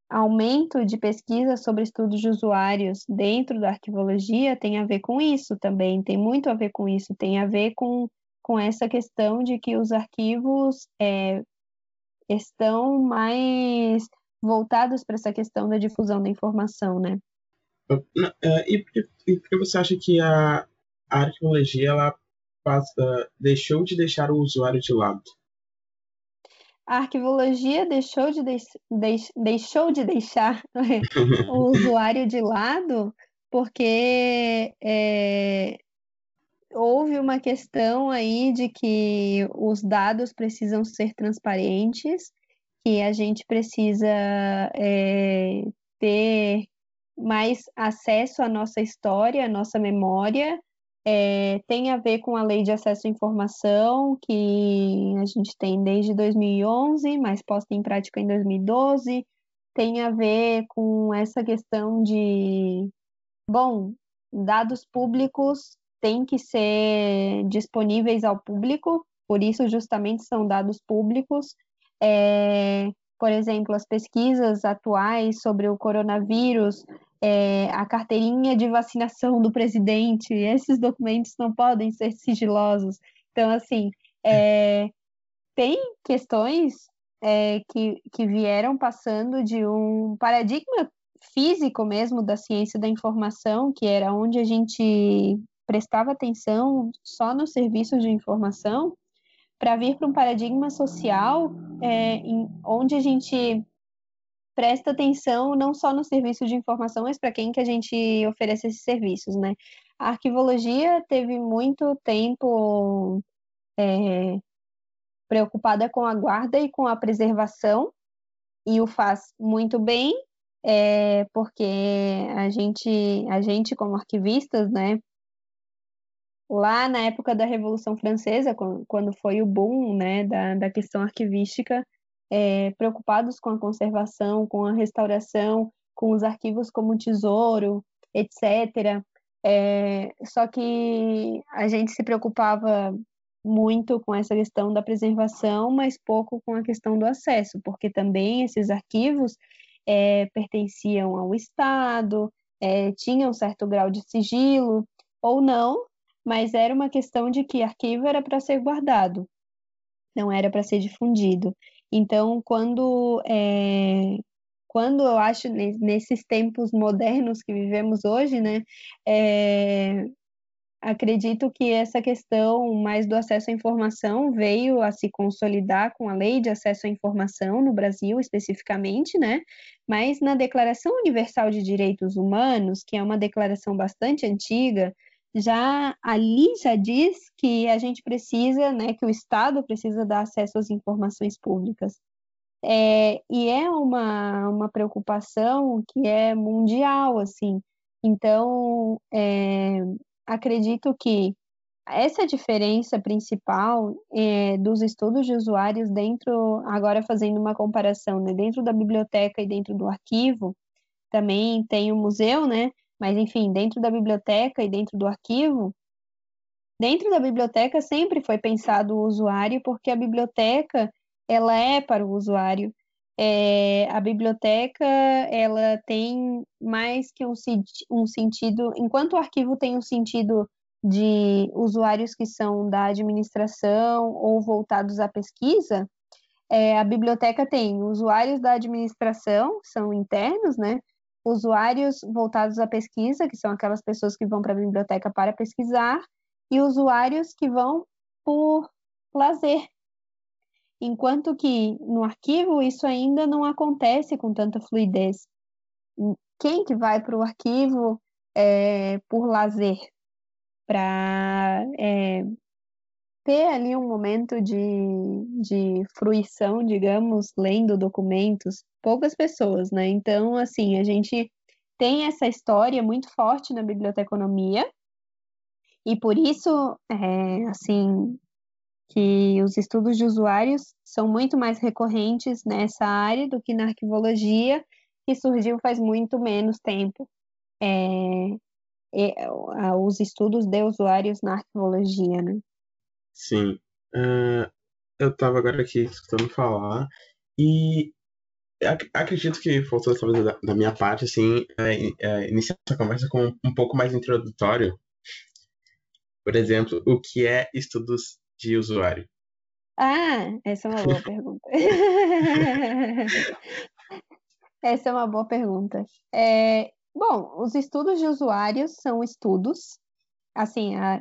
aumento de pesquisa sobre estudos de usuários dentro da arquivologia tem a ver com isso também, tem muito a ver com isso, tem a ver com com essa questão de que os arquivos é, estão mais voltados para essa questão da difusão da informação, né? É, e por que você acha que a, a arqueologia ela passa, deixou de deixar o usuário de lado? A arquivologia deixou de, deix, deix, deixou de deixar o usuário de lado porque é, houve uma questão aí de que os dados precisam ser transparentes, que a gente precisa é, ter mais acesso à nossa história, à nossa memória. É, tem a ver com a lei de acesso à informação, que a gente tem desde 2011, mas posta em prática em 2012. Tem a ver com essa questão de, bom, dados públicos têm que ser disponíveis ao público, por isso justamente são dados públicos. É, por exemplo, as pesquisas atuais sobre o coronavírus, é, a carteirinha de vacinação do presidente, esses documentos não podem ser sigilosos. Então, assim, é, tem questões é, que, que vieram passando de um paradigma físico mesmo da ciência da informação, que era onde a gente prestava atenção só nos serviços de informação, para vir para um paradigma social é, em, onde a gente presta atenção não só no serviço de informação, mas para quem que a gente oferece esses serviços, né? A arquivologia teve muito tempo é, preocupada com a guarda e com a preservação, e o faz muito bem, é, porque a gente, a gente como arquivistas, né, lá na época da Revolução Francesa, quando foi o boom, né, da, da questão arquivística, é, preocupados com a conservação, com a restauração, com os arquivos como tesouro, etc. É, só que a gente se preocupava muito com essa questão da preservação, mas pouco com a questão do acesso, porque também esses arquivos é, pertenciam ao Estado, é, tinham certo grau de sigilo, ou não, mas era uma questão de que arquivo era para ser guardado, não era para ser difundido. Então, quando, é, quando eu acho nesses tempos modernos que vivemos hoje, né, é, acredito que essa questão mais do acesso à informação veio a se consolidar com a lei de acesso à informação no Brasil, especificamente, né? Mas na Declaração Universal de Direitos Humanos, que é uma declaração bastante antiga, já ali já diz que a gente precisa, né, que o Estado precisa dar acesso às informações públicas. É, e é uma, uma preocupação que é mundial, assim. Então, é, acredito que essa diferença principal é, dos estudos de usuários dentro, agora fazendo uma comparação, né, dentro da biblioteca e dentro do arquivo, também tem o museu, né, mas enfim, dentro da biblioteca e dentro do arquivo, dentro da biblioteca sempre foi pensado o usuário, porque a biblioteca ela é para o usuário. É, a biblioteca ela tem mais que um, um sentido, enquanto o arquivo tem um sentido de usuários que são da administração ou voltados à pesquisa, é, a biblioteca tem usuários da administração, são internos, né? Usuários voltados à pesquisa, que são aquelas pessoas que vão para a biblioteca para pesquisar, e usuários que vão por lazer, enquanto que no arquivo isso ainda não acontece com tanta fluidez. Quem que vai para o arquivo é, por lazer? Para é, ter ali um momento de, de fruição, digamos, lendo documentos, poucas pessoas, né? Então, assim, a gente tem essa história muito forte na biblioteconomia, e por isso, é, assim, que os estudos de usuários são muito mais recorrentes nessa área do que na arquivologia, que surgiu faz muito menos tempo. É, é, os estudos de usuários na arquivologia, né? Sim. Uh, eu estava agora aqui escutando falar e acredito que faltou talvez da, da minha parte, assim, é, é, iniciar essa conversa com um pouco mais introdutório. Por exemplo, o que é estudos de usuário? Ah, essa é uma boa pergunta. essa é uma boa pergunta. É, bom, os estudos de usuários são estudos, assim, a,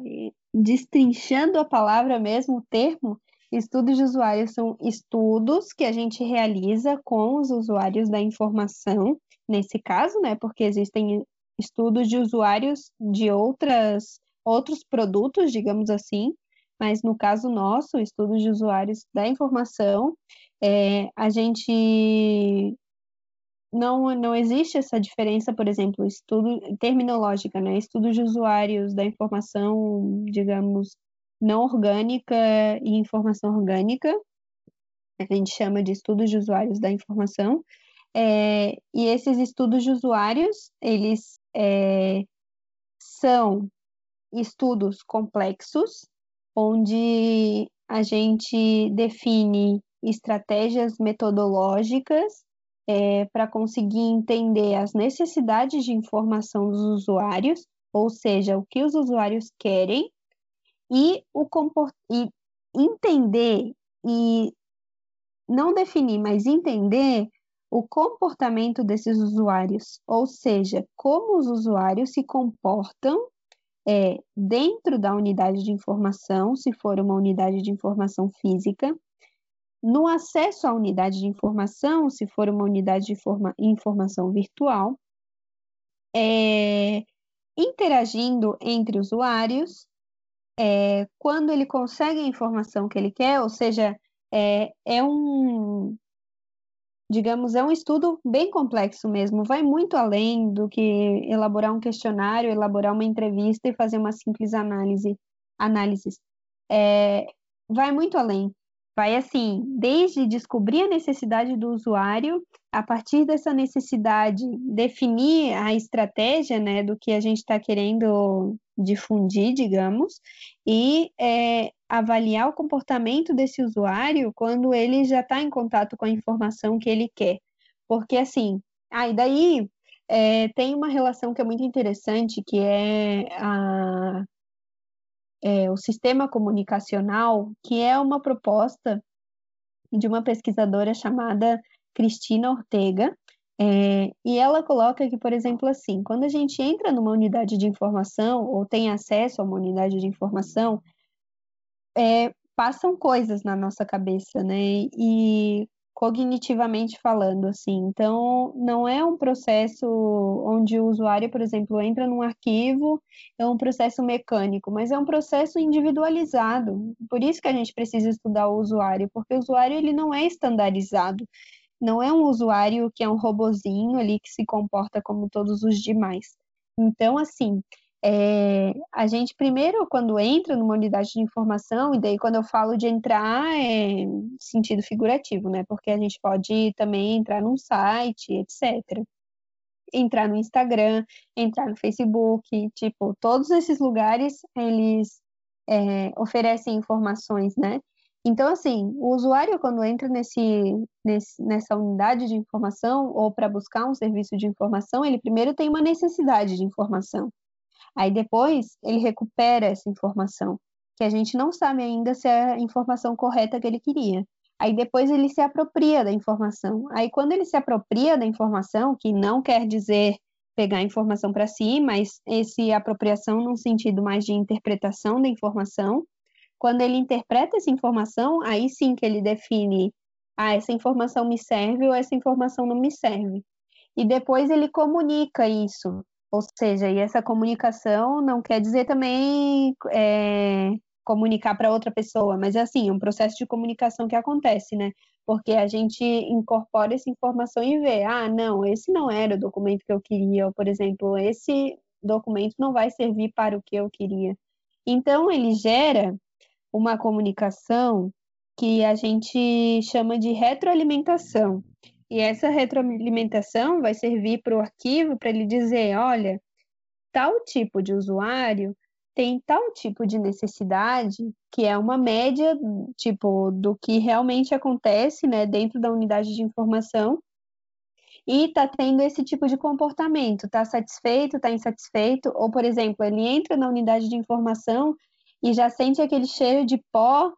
destrinchando a palavra mesmo, o termo, estudos de usuários são estudos que a gente realiza com os usuários da informação, nesse caso, né, porque existem estudos de usuários de outras outros produtos, digamos assim, mas no caso nosso, estudos de usuários da informação, é, a gente não, não existe essa diferença, por exemplo, estudo terminológica, né? Estudos de usuários da informação, digamos, não orgânica e informação orgânica, a gente chama de estudos de usuários da informação, é, e esses estudos de usuários, eles é, são estudos complexos, onde a gente define estratégias metodológicas é, para conseguir entender as necessidades de informação dos usuários, ou seja, o que os usuários querem, e, o comport... e entender e não definir, mas entender o comportamento desses usuários, ou seja, como os usuários se comportam é, dentro da unidade de informação, se for uma unidade de informação física, no acesso à unidade de informação, se for uma unidade de informa informação virtual, é, interagindo entre usuários, é, quando ele consegue a informação que ele quer, ou seja, é, é um, digamos, é um estudo bem complexo mesmo, vai muito além do que elaborar um questionário, elaborar uma entrevista e fazer uma simples análise, análises. É, vai muito além. Vai assim, desde descobrir a necessidade do usuário, a partir dessa necessidade, definir a estratégia né, do que a gente está querendo difundir, digamos, e é, avaliar o comportamento desse usuário quando ele já está em contato com a informação que ele quer. Porque assim, aí ah, daí é, tem uma relação que é muito interessante, que é a é, o sistema comunicacional, que é uma proposta de uma pesquisadora chamada Cristina Ortega, é, e ela coloca que, por exemplo, assim, quando a gente entra numa unidade de informação ou tem acesso a uma unidade de informação, é, passam coisas na nossa cabeça, né? E cognitivamente falando, assim. Então, não é um processo onde o usuário, por exemplo, entra num arquivo, é um processo mecânico, mas é um processo individualizado. Por isso que a gente precisa estudar o usuário, porque o usuário ele não é estandarizado. Não é um usuário que é um robozinho ali que se comporta como todos os demais. Então, assim, é, a gente primeiro, quando entra numa unidade de informação, e daí quando eu falo de entrar, é sentido figurativo, né? Porque a gente pode também entrar num site, etc. Entrar no Instagram, entrar no Facebook, tipo, todos esses lugares, eles é, oferecem informações, né? Então, assim, o usuário, quando entra nesse, nesse, nessa unidade de informação ou para buscar um serviço de informação, ele primeiro tem uma necessidade de informação. Aí depois ele recupera essa informação, que a gente não sabe ainda se é a informação correta que ele queria. Aí depois ele se apropria da informação. Aí quando ele se apropria da informação, que não quer dizer pegar a informação para si, mas esse apropriação num sentido mais de interpretação da informação, quando ele interpreta essa informação, aí sim que ele define, ah, essa informação me serve ou essa informação não me serve. E depois ele comunica isso ou seja, e essa comunicação não quer dizer também é, comunicar para outra pessoa, mas é assim, um processo de comunicação que acontece, né? Porque a gente incorpora essa informação e vê, ah, não, esse não era o documento que eu queria, ou, por exemplo, esse documento não vai servir para o que eu queria. Então, ele gera uma comunicação que a gente chama de retroalimentação. E essa retroalimentação vai servir para o arquivo para ele dizer: olha, tal tipo de usuário tem tal tipo de necessidade, que é uma média, tipo, do que realmente acontece, né, dentro da unidade de informação, e está tendo esse tipo de comportamento, está satisfeito, está insatisfeito, ou, por exemplo, ele entra na unidade de informação e já sente aquele cheiro de pó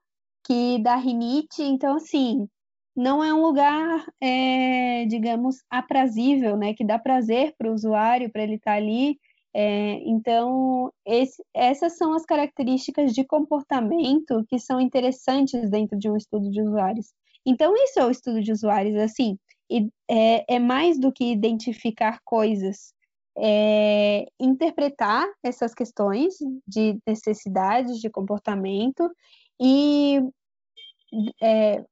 que dá rinite, então, assim, não é um lugar, é, digamos, aprazível, né, que dá prazer para o usuário, para ele estar tá ali. É, então, esse, essas são as características de comportamento que são interessantes dentro de um estudo de usuários. Então, isso é o estudo de usuários, assim, e, é, é mais do que identificar coisas, é interpretar essas questões de necessidades, de comportamento e é,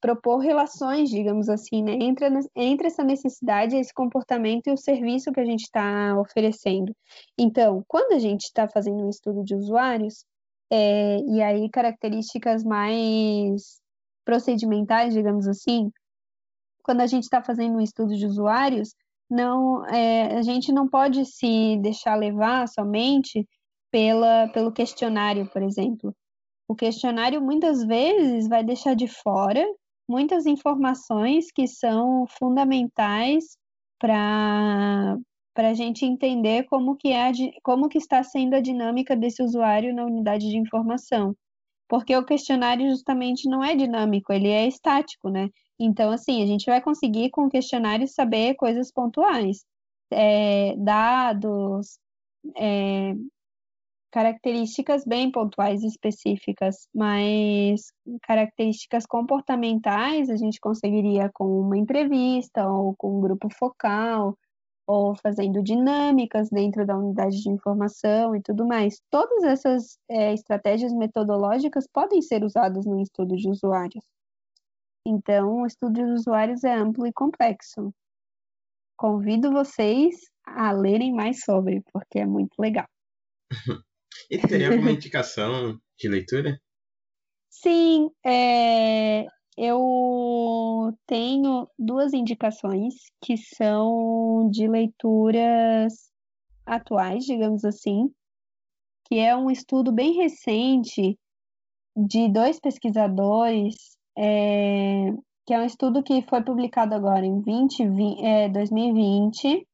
propor relações, digamos assim, né, entre, entre essa necessidade, esse comportamento e o serviço que a gente está oferecendo. Então, quando a gente está fazendo um estudo de usuários, é, e aí características mais procedimentais, digamos assim, quando a gente está fazendo um estudo de usuários, não, é, a gente não pode se deixar levar somente pela, pelo questionário, por exemplo. O questionário muitas vezes vai deixar de fora muitas informações que são fundamentais para para a gente entender como que, é, como que está sendo a dinâmica desse usuário na unidade de informação. Porque o questionário justamente não é dinâmico, ele é estático, né? Então, assim, a gente vai conseguir com o questionário saber coisas pontuais, é, dados, é, características bem pontuais e específicas, mas características comportamentais a gente conseguiria com uma entrevista ou com um grupo focal, ou fazendo dinâmicas dentro da unidade de informação e tudo mais. Todas essas é, estratégias metodológicas podem ser usadas no estudo de usuários. Então, o estudo de usuários é amplo e complexo. Convido vocês a lerem mais sobre, porque é muito legal. E teria alguma indicação de leitura? Sim, é, eu tenho duas indicações que são de leituras atuais, digamos assim, que é um estudo bem recente de dois pesquisadores, é, que é um estudo que foi publicado agora em 20, 20, é, 2020,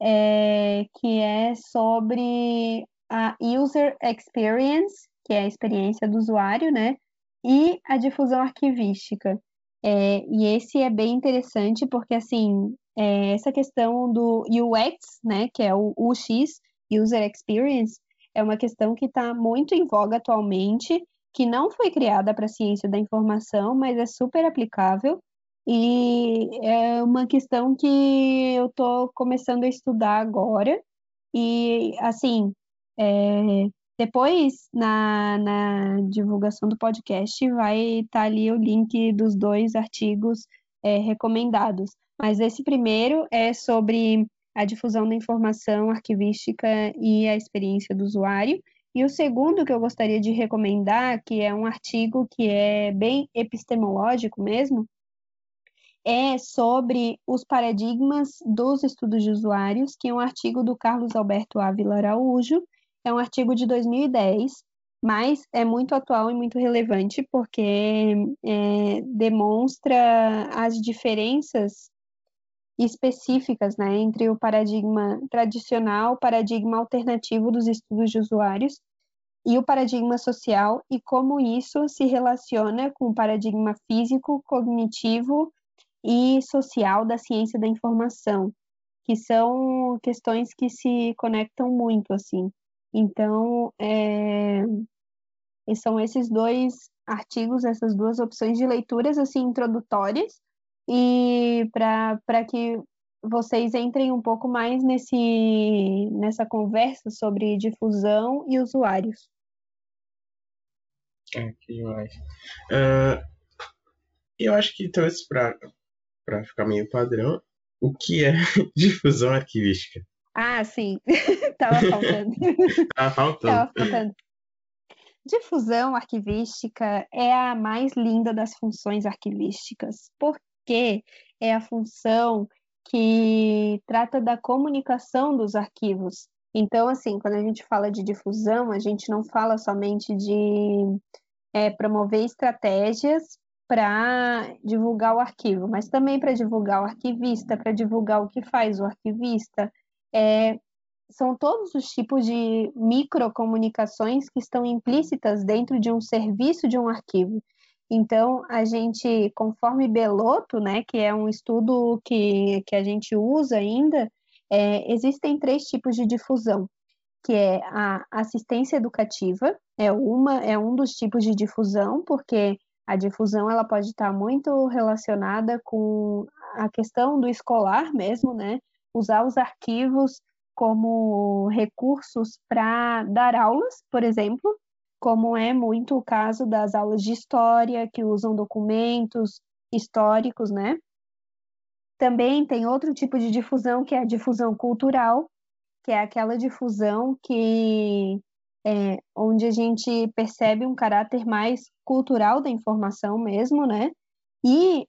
é, que é sobre a user experience, que é a experiência do usuário, né? E a difusão arquivística. É, e esse é bem interessante porque, assim, é, essa questão do UX, né, que é o UX, User Experience, é uma questão que está muito em voga atualmente, que não foi criada para a ciência da informação, mas é super aplicável. E é uma questão que eu estou começando a estudar agora. E, assim, é, depois, na, na divulgação do podcast, vai estar tá ali o link dos dois artigos é, recomendados. Mas esse primeiro é sobre a difusão da informação arquivística e a experiência do usuário. E o segundo que eu gostaria de recomendar, que é um artigo que é bem epistemológico mesmo, é sobre os paradigmas dos estudos de usuários, que é um artigo do Carlos Alberto Ávila Araújo, é um artigo de 2010, mas é muito atual e muito relevante porque é, demonstra as diferenças específicas né, entre o paradigma tradicional, paradigma alternativo dos estudos de usuários e o paradigma social e como isso se relaciona com o paradigma físico, cognitivo e social da ciência da informação, que são questões que se conectam muito assim. Então, é, são esses dois artigos, essas duas opções de leituras assim introdutórias e para que vocês entrem um pouco mais nesse nessa conversa sobre difusão e usuários. É, que demais. Uh, eu acho que talvez para ficar meio padrão, o que é difusão arquivística? Ah, sim. Tava faltando. Tava faltando. Tava faltando. Difusão arquivística é a mais linda das funções arquivísticas, porque é a função que trata da comunicação dos arquivos. Então, assim, quando a gente fala de difusão, a gente não fala somente de é, promover estratégias para divulgar o arquivo, mas também para divulgar o arquivista, para divulgar o que faz o arquivista, é, são todos os tipos de microcomunicações que estão implícitas dentro de um serviço de um arquivo. Então, a gente, conforme Belotto, né, que é um estudo que, que a gente usa ainda, é, existem três tipos de difusão, que é a assistência educativa, é uma, é um dos tipos de difusão, porque a difusão ela pode estar muito relacionada com a questão do escolar mesmo, né? Usar os arquivos como recursos para dar aulas, por exemplo, como é muito o caso das aulas de história, que usam documentos históricos, né? Também tem outro tipo de difusão, que é a difusão cultural, que é aquela difusão que é, onde a gente percebe um caráter mais cultural da informação mesmo, né? E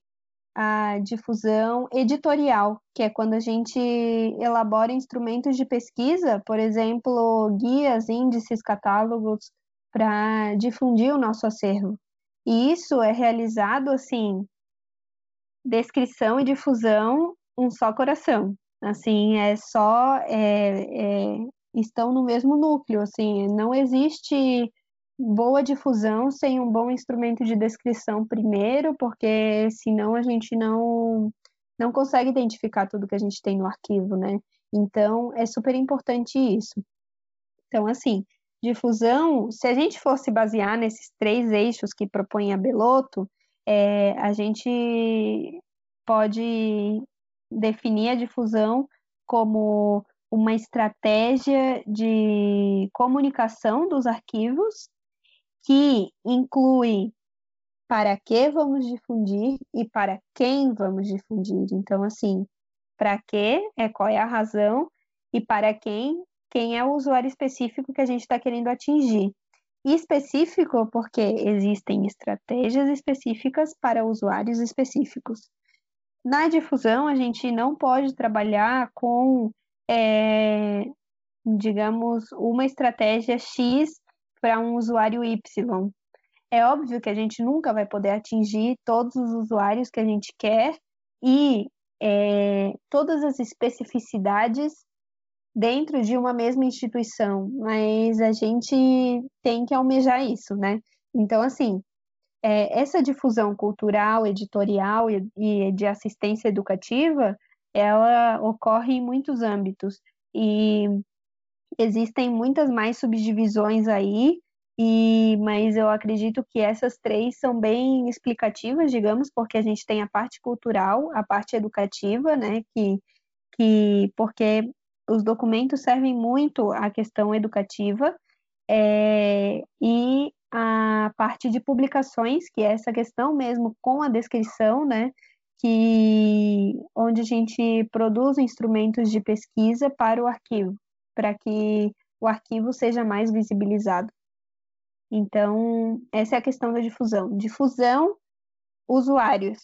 a difusão editorial, que é quando a gente elabora instrumentos de pesquisa, por exemplo, guias, índices, catálogos, para difundir o nosso acervo. E isso é realizado assim, descrição e difusão um só coração. Assim, é só é, é, estão no mesmo núcleo. Assim, não existe boa difusão sem um bom instrumento de descrição primeiro, porque senão a gente não não consegue identificar tudo que a gente tem no arquivo, né? Então é super importante isso. Então, assim, difusão, se a gente fosse basear nesses três eixos que propõe a Beloto, é, a gente pode definir a difusão como uma estratégia de comunicação dos arquivos que inclui para que vamos difundir e para quem vamos difundir. Então, assim, para que é qual é a razão e para quem, quem é o usuário específico que a gente está querendo atingir. E específico porque existem estratégias específicas para usuários específicos. Na difusão, a gente não pode trabalhar com, é, digamos, uma estratégia X para um usuário Y. É óbvio que a gente nunca vai poder atingir todos os usuários que a gente quer e é, todas as especificidades dentro de uma mesma instituição, mas a gente tem que almejar isso, né? Então, assim, é, essa difusão cultural, editorial e, e de assistência educativa, ela ocorre em muitos âmbitos e Existem muitas mais subdivisões aí, e mas eu acredito que essas três são bem explicativas, digamos, porque a gente tem a parte cultural, a parte educativa, né, que, que porque os documentos servem muito à questão educativa, é, e a parte de publicações, que é essa questão mesmo com a descrição, né, que onde a gente produz instrumentos de pesquisa para o arquivo para que o arquivo seja mais visibilizado. Então, essa é a questão da difusão. Difusão, usuários.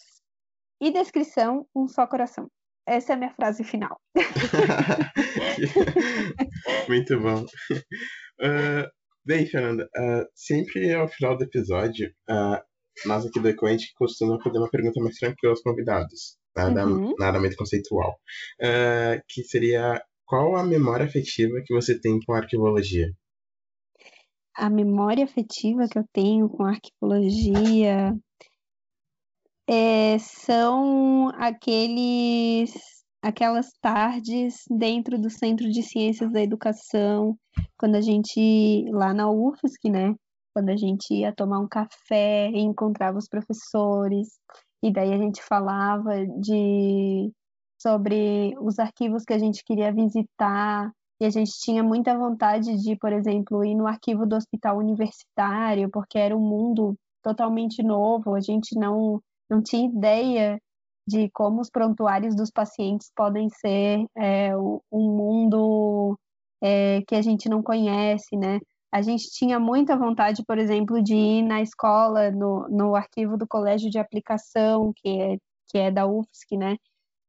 E descrição, um só coração. Essa é a minha frase final. Muito bom. Uh, bem, Fernanda, uh, sempre ao final do episódio, uh, nós aqui do Eco, a gente costuma fazer uma pergunta mais tranquila aos convidados. Nada, uhum. nada muito conceitual. que seria qual a memória afetiva que você tem com a? A memória afetiva que eu tenho com a é, são aqueles aquelas tardes dentro do Centro de Ciências da Educação, quando a gente lá na UFSC, né? Quando a gente ia tomar um café e encontrava os professores, e daí a gente falava de sobre os arquivos que a gente queria visitar, e a gente tinha muita vontade de, por exemplo, ir no arquivo do hospital universitário, porque era um mundo totalmente novo, a gente não, não tinha ideia de como os prontuários dos pacientes podem ser é, um mundo é, que a gente não conhece, né? A gente tinha muita vontade, por exemplo, de ir na escola, no, no arquivo do colégio de aplicação, que é, que é da UFSC, né?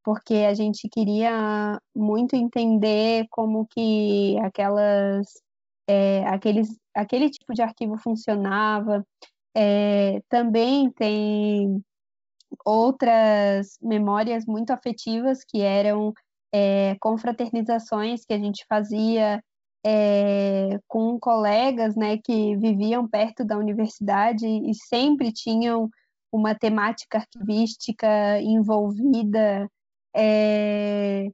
Porque a gente queria muito entender como que aquelas, é, aqueles, aquele tipo de arquivo funcionava. É, também tem outras memórias muito afetivas que eram é, confraternizações que a gente fazia é, com colegas né, que viviam perto da universidade e sempre tinham uma temática arquivística envolvida é,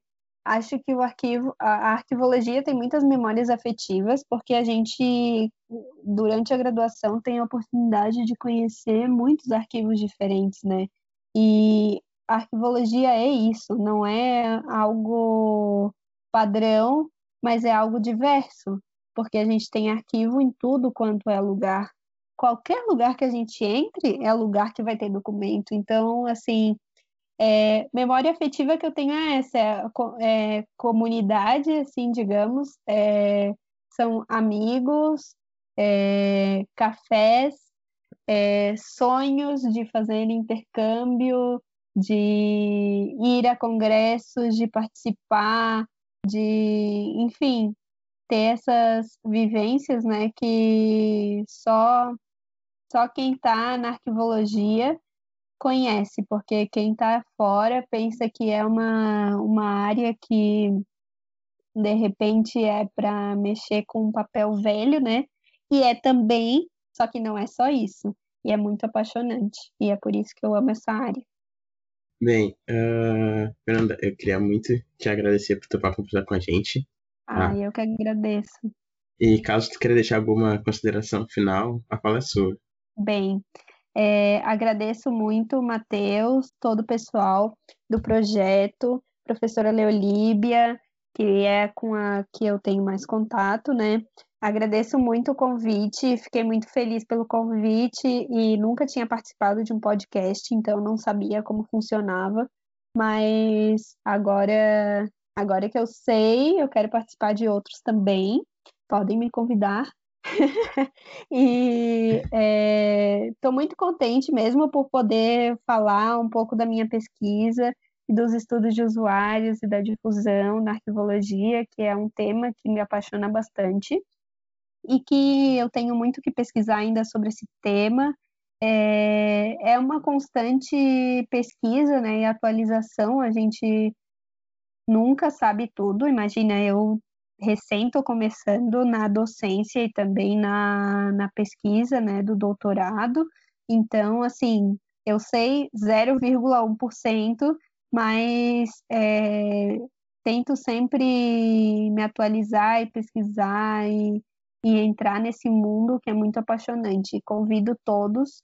acho que o arquivo, a, arquivologia tem muitas memórias afetivas, porque a gente, durante a graduação, tem a oportunidade de conhecer muitos arquivos diferentes, né? E a arquivologia é isso, não é algo padrão, mas é algo diverso, porque a gente tem arquivo em tudo quanto é lugar. Qualquer lugar que a gente entre é lugar que vai ter documento. Então, assim, é, memória afetiva que eu tenho é essa, é, é comunidade, assim, digamos, é, são amigos, é, cafés, é, sonhos de fazer intercâmbio, de ir a congressos, de participar, de, enfim, ter essas vivências, né, que só só quem está na arquivologia conhece, porque quem está fora pensa que é uma, uma área que de repente é para mexer com um papel velho, né? E é também, só que não é só isso. E é muito apaixonante. E é por isso que eu amo essa área. Bem, uh, Fernanda, eu queria muito te agradecer por topar conversar com a gente. Ah, ah, eu que agradeço. E caso tu queira deixar alguma consideração final, a fala é sua. Bem, é, agradeço muito, Matheus, todo o pessoal do projeto, professora Leolíbia, que é com a que eu tenho mais contato, né? Agradeço muito o convite, fiquei muito feliz pelo convite e nunca tinha participado de um podcast, então não sabia como funcionava, mas agora, agora que eu sei, eu quero participar de outros também, podem me convidar. e estou é, muito contente mesmo por poder falar um pouco da minha pesquisa e dos estudos de usuários e da difusão na arquivologia, que é um tema que me apaixona bastante e que eu tenho muito que pesquisar ainda sobre esse tema. É, é uma constante pesquisa né, e atualização, a gente nunca sabe tudo. Imagina, eu recém estou começando na docência e também na, na pesquisa né, do doutorado, então, assim, eu sei 0,1%, mas é, tento sempre me atualizar e pesquisar e e entrar nesse mundo que é muito apaixonante. Convido todos,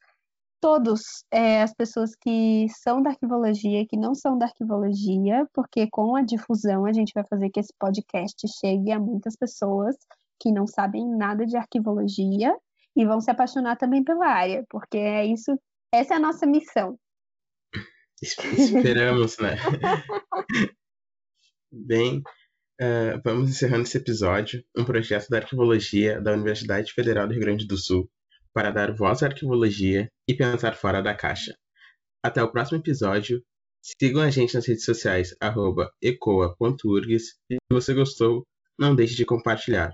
todos é, as pessoas que são da arquivologia, que não são da arquivologia, porque com a difusão a gente vai fazer que esse podcast chegue a muitas pessoas que não sabem nada de arquivologia e vão se apaixonar também pela área, porque é isso, essa é a nossa missão. Esperamos, né? Bem, Uh, vamos encerrando esse episódio, um projeto da arquivologia da Universidade Federal do Rio Grande do Sul, para dar voz à arquivologia e pensar fora da caixa. Até o próximo episódio. Sigam a gente nas redes sociais, ecoa.urgs. E se você gostou, não deixe de compartilhar.